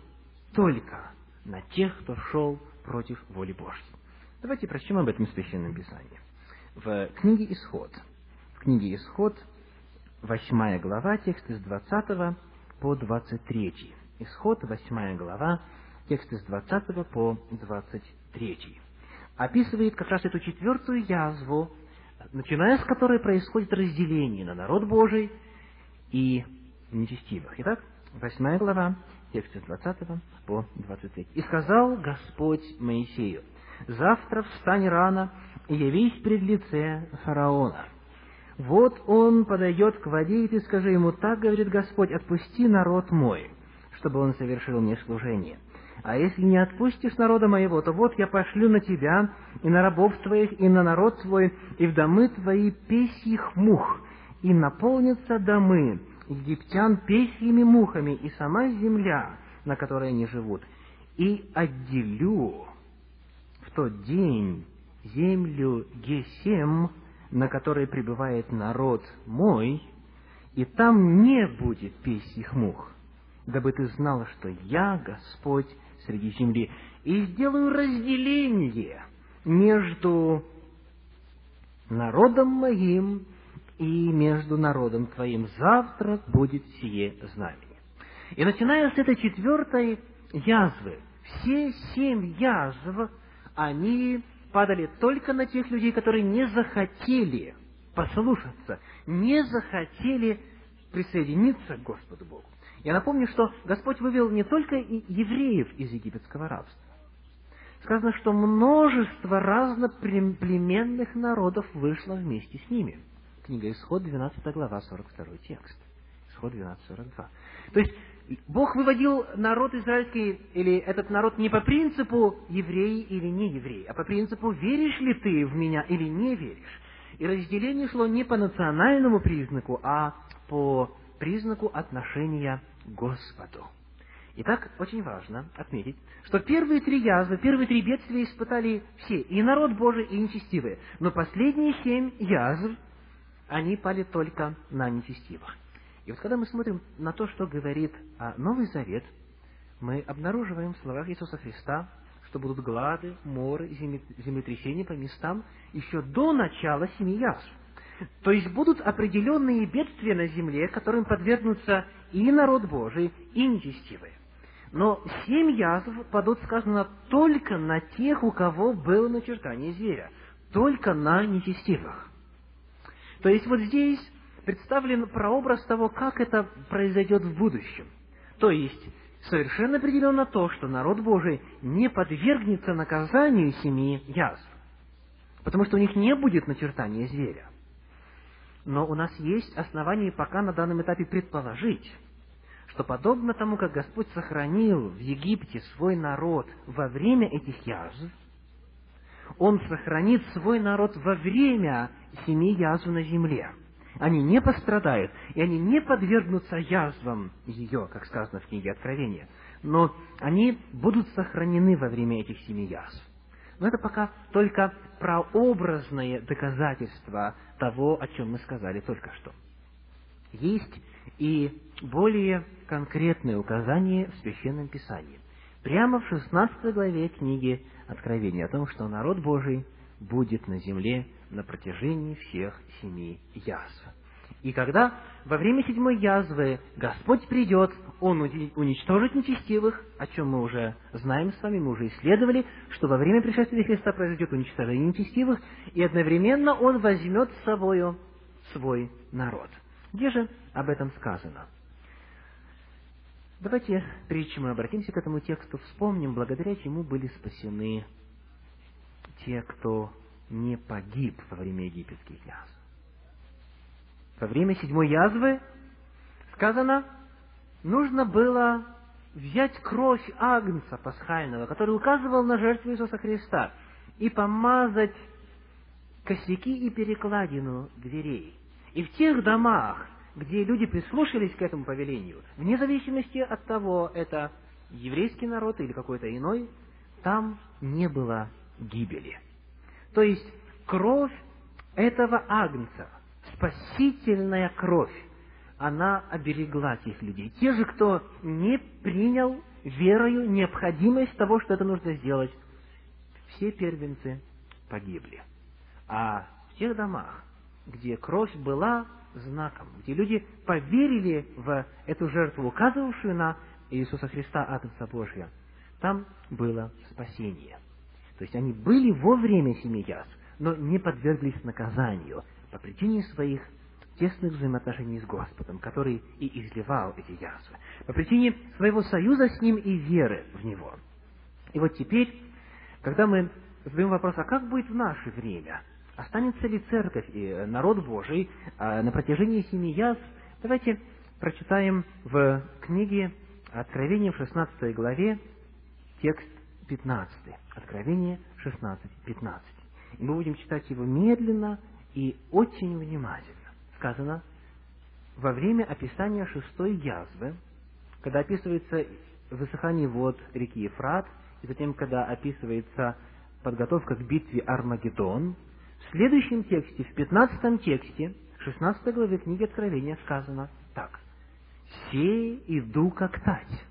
[SPEAKER 1] только на тех, кто шел против воли Божьей. Давайте прочтем об этом Священном Писании. В книге Исход, в книге Исход, восьмая глава, тексты с 20 по 23. Исход, восьмая глава, тексты с 20 по 23. Описывает как раз эту четвертую язву, начиная с которой происходит разделение на народ Божий и нечестивых. Итак, восьмая глава, тексте с 20 по 23. «И сказал Господь Моисею, завтра встань рано и явись пред лице фараона. Вот он подойдет к воде, и ты скажи ему, так говорит Господь, отпусти народ мой, чтобы он совершил мне служение. А если не отпустишь народа моего, то вот я пошлю на тебя, и на рабов твоих, и на народ твой, и в домы твои песьих мух, и наполнятся домы, египтян песьями мухами и сама земля, на которой они живут, и отделю в тот день землю Гесем, на которой пребывает народ мой, и там не будет песьих мух, дабы ты знала, что я Господь среди земли, и сделаю разделение между народом моим и между народом твоим завтра будет сие знамение. И начиная с этой четвертой язвы, все семь язв, они падали только на тех людей, которые не захотели послушаться, не захотели присоединиться к Господу Богу. Я напомню, что Господь вывел не только евреев из египетского рабства. Сказано, что множество разноплеменных народов вышло вместе с ними – Книга Исход, 12 глава, 42 текст. Исход 12, 42. То есть, Бог выводил народ израильский, или этот народ не по принципу евреи или не евреи, а по принципу веришь ли ты в меня или не веришь. И разделение шло не по национальному признаку, а по признаку отношения к Господу. Итак, очень важно отметить, что первые три язвы, первые три бедствия испытали все, и народ Божий, и нечестивые. Но последние семь язв они пали только на нечестивых. И вот когда мы смотрим на то, что говорит Новый Завет, мы обнаруживаем в словах Иисуса Христа, что будут глады, моры, землетрясения по местам еще до начала семи язв. То есть будут определенные бедствия на земле, которым подвергнутся и народ Божий, и нечестивые. Но семь язв падут, сказано, только на тех, у кого было начертание зверя, только на нечестивых. То есть вот здесь представлен прообраз того, как это произойдет в будущем. То есть совершенно определенно то, что народ Божий не подвергнется наказанию семи язв, потому что у них не будет начертания зверя. Но у нас есть основания пока на данном этапе предположить, что подобно тому, как Господь сохранил в Египте свой народ во время этих язв, Он сохранит свой народ во время семи язв на земле. Они не пострадают, и они не подвергнутся язвам ее, как сказано в книге Откровения, но они будут сохранены во время этих семи язв. Но это пока только прообразное доказательство того, о чем мы сказали только что. есть и более конкретные указания в Священном Писании. Прямо в 16 главе книги Откровения о том, что народ Божий будет на земле на протяжении всех семи язв. И когда во время седьмой язвы Господь придет, Он уничтожит нечестивых, о чем мы уже знаем с вами, мы уже исследовали, что во время пришествия Христа произойдет уничтожение нечестивых, и одновременно Он возьмет с собою свой народ. Где же об этом сказано? Давайте, прежде чем мы обратимся к этому тексту, вспомним, благодаря чему были спасены те, кто не погиб во время египетских язв. Во время седьмой язвы сказано, нужно было взять кровь Агнца Пасхального, который указывал на жертву Иисуса Христа, и помазать косяки и перекладину дверей. И в тех домах, где люди прислушались к этому повелению, вне зависимости от того, это еврейский народ или какой-то иной, там не было гибели. То есть кровь этого агнца, спасительная кровь, она оберегла тех людей. Те же, кто не принял верою необходимость того, что это нужно сделать, все первенцы погибли. А в тех домах, где кровь была знаком, где люди поверили в эту жертву, указывавшую на Иисуса Христа, Агнца Божия, там было спасение. То есть они были во время семи язв, но не подверглись наказанию по причине своих тесных взаимоотношений с Господом, который и изливал эти язвы, по причине своего союза с Ним и веры в Него. И вот теперь, когда мы задаем вопрос, а как будет в наше время – Останется ли церковь и э, народ Божий э, на протяжении семи язв? Давайте прочитаем в книге Откровение в 16 главе текст 15. Откровение 16, 15. И мы будем читать его медленно и очень внимательно. Сказано, во время описания шестой язвы, когда описывается высыхание вод реки Ефрат, и затем, когда описывается подготовка к битве Армагеддон, в следующем тексте, в 15 тексте, 16 главы книги Откровения сказано так. «Сей иду как тать,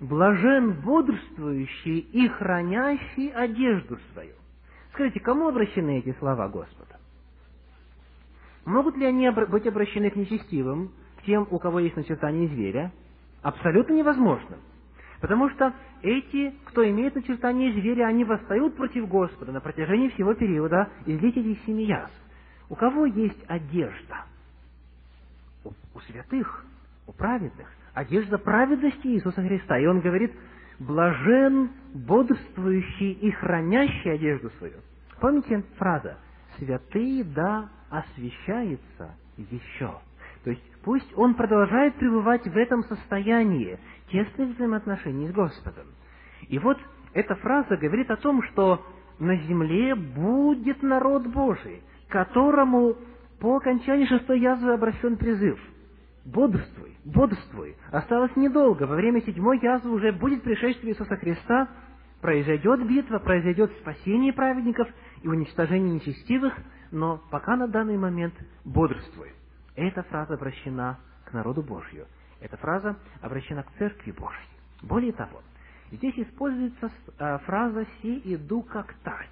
[SPEAKER 1] блажен бодрствующий и хранящий одежду свою». Скажите, кому обращены эти слова Господа? Могут ли они быть обращены к нечестивым, к тем, у кого есть начертание зверя? Абсолютно невозможно. Потому что эти, кто имеет начертание зверя, они восстают против Господа на протяжении всего периода излития семи язв. У кого есть одежда? У, у святых, у праведных. Одежда праведности Иисуса Христа. И Он говорит, блажен бодрствующий и хранящий одежду свою. Помните фраза «святые да освящается еще». То есть пусть он продолжает пребывать в этом состоянии тесных взаимоотношений с Господом. И вот эта фраза говорит о том, что на земле будет народ Божий, которому по окончании шестой язвы обращен призыв. Бодрствуй, бодрствуй. Осталось недолго. Во время седьмой язвы уже будет пришествие Иисуса Христа, произойдет битва, произойдет спасение праведников и уничтожение нечестивых, но пока на данный момент бодрствуй. Эта фраза обращена к народу Божью. Эта фраза обращена к Церкви Божьей. Более того, здесь используется а, фраза «си иду как тать».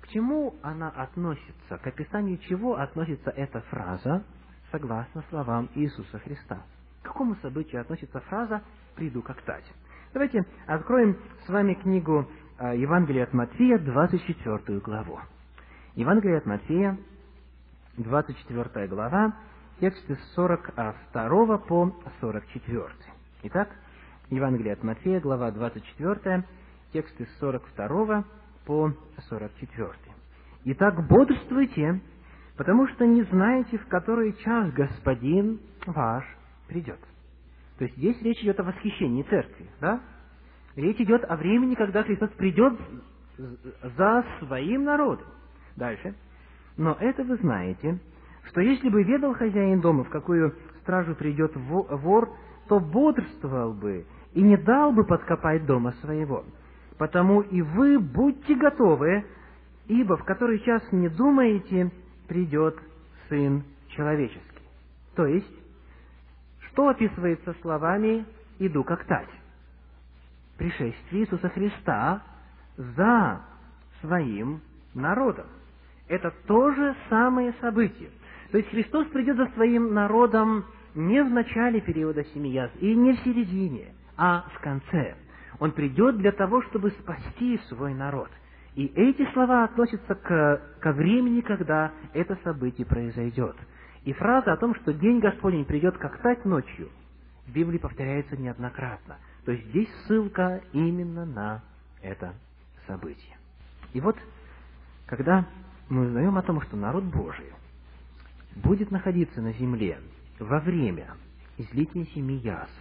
[SPEAKER 1] К чему она относится? К описанию чего относится эта фраза, согласно словам Иисуса Христа? К какому событию относится фраза «приду как тать»? Давайте откроем с вами книгу а, Евангелия от Матфея, 24 главу. Евангелие от Матфея, 24 глава, тексты с 42 по 44. Итак, Евангелие от Матфея, глава 24, тексты с 42 по 44. Итак, бодрствуйте, потому что не знаете, в который час Господин ваш придет. То есть здесь речь идет о восхищении церкви, да? Речь идет о времени, когда Христос придет за своим народом. Дальше. Но это вы знаете, что если бы ведал хозяин дома, в какую стражу придет вор, то бодрствовал бы и не дал бы подкопать дома своего. Потому и вы будьте готовы, ибо в который час не думаете, придет Сын Человеческий. То есть, что описывается словами «иду как тать»? Пришествие Иисуса Христа за своим народом. Это то же самое событие. То есть Христос придет за своим народом не в начале периода семияз и не в середине, а в конце. Он придет для того, чтобы спасти свой народ. И эти слова относятся к, ко времени, когда это событие произойдет. И фраза о том, что день Господень придет как тать ночью, в Библии повторяется неоднократно. То здесь ссылка именно на это событие. И вот, когда мы узнаем о том, что народ Божий будет находиться на земле во время излития семи язв,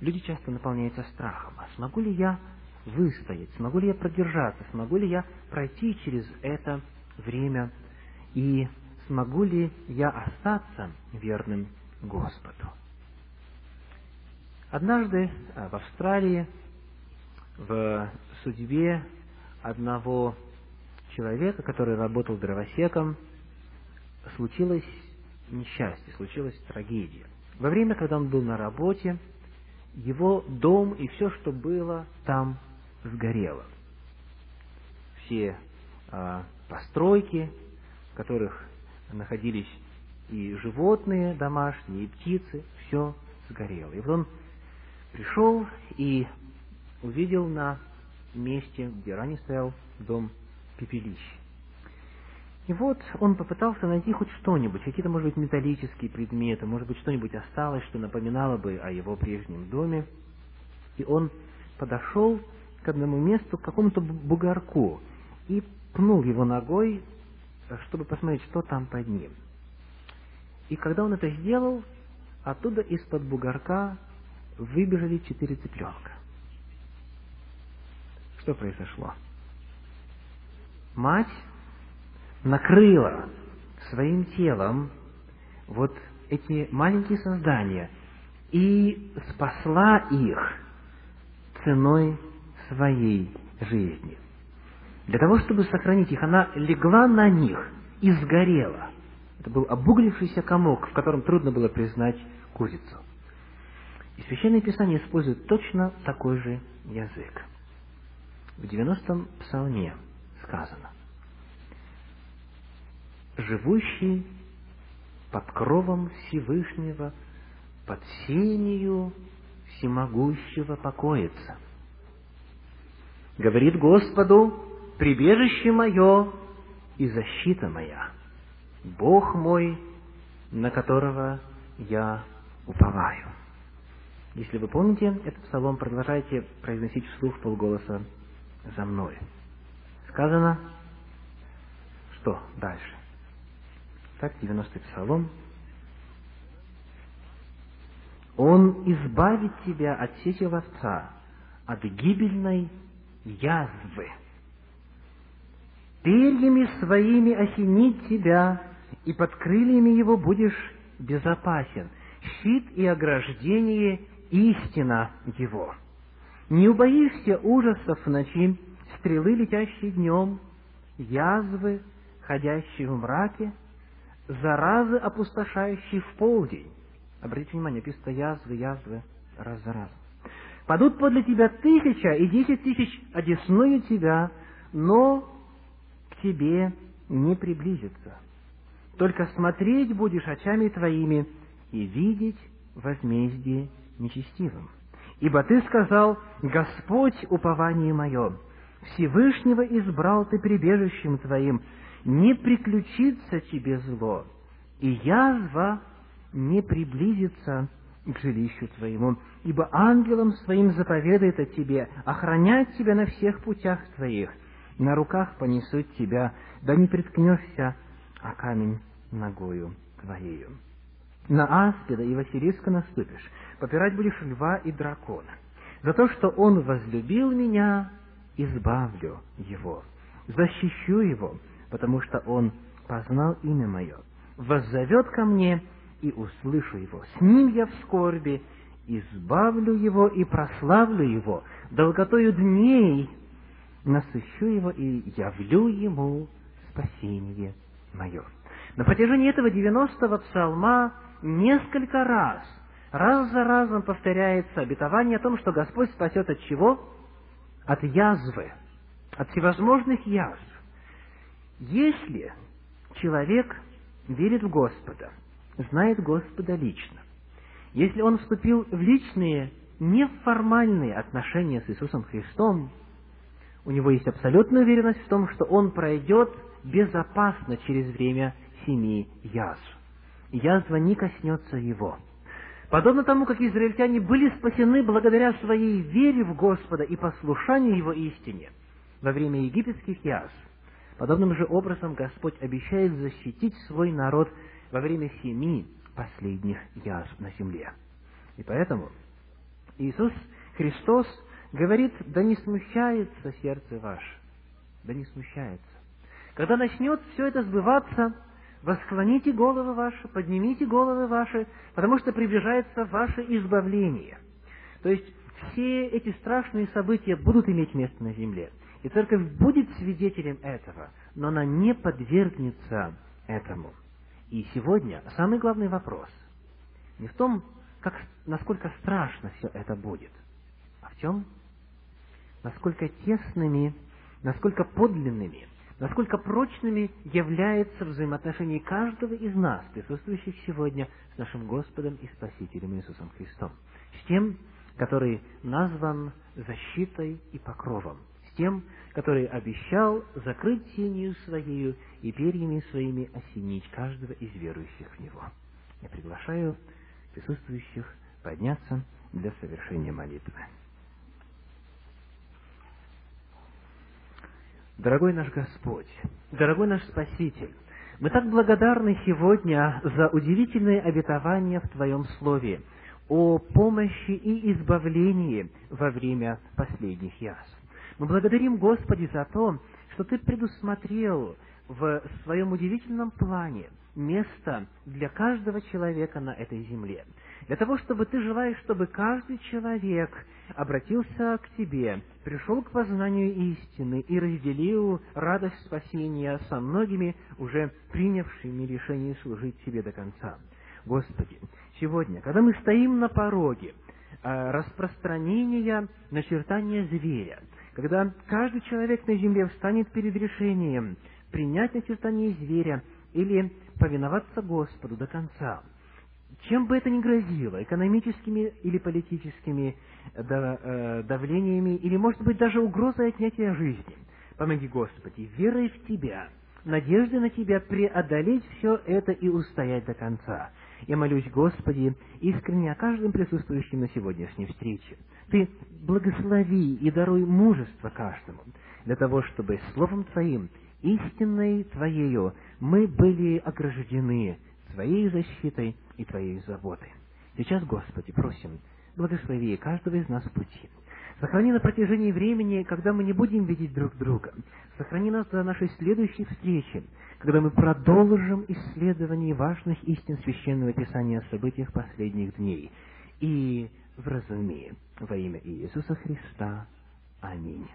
[SPEAKER 1] люди часто наполняются страхом. А смогу ли я выстоять, смогу ли я продержаться, смогу ли я пройти через это время и смогу ли я остаться верным Господу. Однажды а, в Австралии в судьбе одного человека, который работал дровосеком, случилось несчастье, случилась трагедия. Во время, когда он был на работе, его дом и все, что было там, сгорело. Все э, постройки, в которых находились и животные домашние, и птицы, все сгорело. И вот он пришел и увидел на месте, где ранее стоял дом пепелище. И вот он попытался найти хоть что-нибудь, какие-то, может быть, металлические предметы, может быть, что-нибудь осталось, что напоминало бы о его прежнем доме. И он подошел к одному месту, к какому-то бугорку, и пнул его ногой, чтобы посмотреть, что там под ним. И когда он это сделал, оттуда из-под бугорка выбежали четыре цыпленка. Что произошло? Мать накрыла своим телом вот эти маленькие создания и спасла их ценой своей жизни. Для того, чтобы сохранить их, она легла на них и сгорела. Это был обуглившийся комок, в котором трудно было признать курицу. И Священное Писание использует точно такой же язык. В 90-м псалме сказано «Живущий под кровом Всевышнего, под сенью всемогущего покоится». Говорит Господу, прибежище мое и защита моя, Бог мой, на которого я уповаю. Если вы помните этот псалом, продолжайте произносить вслух полголоса за мной. Сказано, что дальше? Так, 90-й псалом. Он избавит тебя от сети ловца, от гибельной язвы. Перьями своими осенит тебя, и под крыльями его будешь безопасен. Щит и ограждение — истина его. Не убоишься ужасов в ночи, стрелы, летящие днем, язвы, ходящие в мраке, заразы, опустошающие в полдень. Обратите внимание, писано язвы, язвы, раз за разом. Падут подле тебя тысяча и десять тысяч одесную тебя, но к тебе не приблизится. Только смотреть будешь очами твоими и видеть возмездие нечестивым. Ибо ты сказал, Господь упование мое, Всевышнего избрал ты прибежищем твоим, не приключится тебе зло, и язва не приблизится к жилищу твоему, ибо ангелом своим заповедает о тебе, охранять тебя на всех путях твоих, на руках понесут тебя, да не приткнешься, а камень ногою твоею. На аспида и Василиска наступишь, попирать будешь льва и дракона. За то, что он возлюбил меня, избавлю его, защищу его, потому что он познал имя мое, воззовет ко мне, и услышу его. С ним я в скорби, избавлю его и прославлю его, долготою дней насыщу его и явлю ему спасение мое. На протяжении этого 90-го псалма несколько раз раз за разом повторяется обетование о том, что Господь спасет от чего? От язвы, от всевозможных язв. Если человек верит в Господа, знает Господа лично, если он вступил в личные, неформальные отношения с Иисусом Христом, у него есть абсолютная уверенность в том, что он пройдет безопасно через время семи язв. Язва не коснется его. Подобно тому, как израильтяне были спасены благодаря своей вере в Господа и послушанию Его истине во время египетских язв, подобным же образом Господь обещает защитить свой народ во время семи последних язв на земле. И поэтому Иисус Христос говорит, да не смущается сердце ваше, да не смущается. Когда начнет все это сбываться, восклоните головы ваши, поднимите головы ваши, потому что приближается ваше избавление. То есть все эти страшные события будут иметь место на земле. И церковь будет свидетелем этого, но она не подвергнется этому. И сегодня самый главный вопрос не в том, как, насколько страшно все это будет, а в чем? Насколько тесными, насколько подлинными, насколько прочными являются взаимоотношения каждого из нас, присутствующих сегодня с нашим Господом и Спасителем Иисусом Христом, с тем, который назван защитой и покровом, с тем, который обещал закрыть тенью своею и перьями своими осенить каждого из верующих в Него. Я приглашаю присутствующих подняться для совершения молитвы. Дорогой наш Господь, дорогой наш Спаситель, мы так благодарны сегодня за удивительные обетования в Твоем Слове о помощи и избавлении во время последних язв. Мы благодарим Господи за то, что Ты предусмотрел в своем удивительном плане место для каждого человека на этой земле. Для того, чтобы ты желаешь, чтобы каждый человек обратился к тебе, пришел к познанию истины и разделил радость спасения со многими, уже принявшими решение служить тебе до конца. Господи, сегодня, когда мы стоим на пороге э, распространения начертания зверя, когда каждый человек на земле встанет перед решением принять начертание зверя или повиноваться Господу до конца. Чем бы это ни грозило, экономическими или политическими э, давлениями, или, может быть, даже угрозой отнятия жизни, помоги, Господи, верой в Тебя, надеждой на Тебя преодолеть все это и устоять до конца. Я молюсь, Господи, искренне о каждом присутствующем на сегодняшней встрече. Ты благослови и даруй мужество каждому, для того, чтобы Словом Твоим истинной Твоею мы были ограждены Твоей защитой и Твоей заботой. Сейчас, Господи, просим, благослови каждого из нас в пути. Сохрани на протяжении времени, когда мы не будем видеть друг друга. Сохрани нас до нашей следующей встречи, когда мы продолжим исследование важных истин Священного Писания о событиях последних дней. И вразуми во имя Иисуса Христа. Аминь.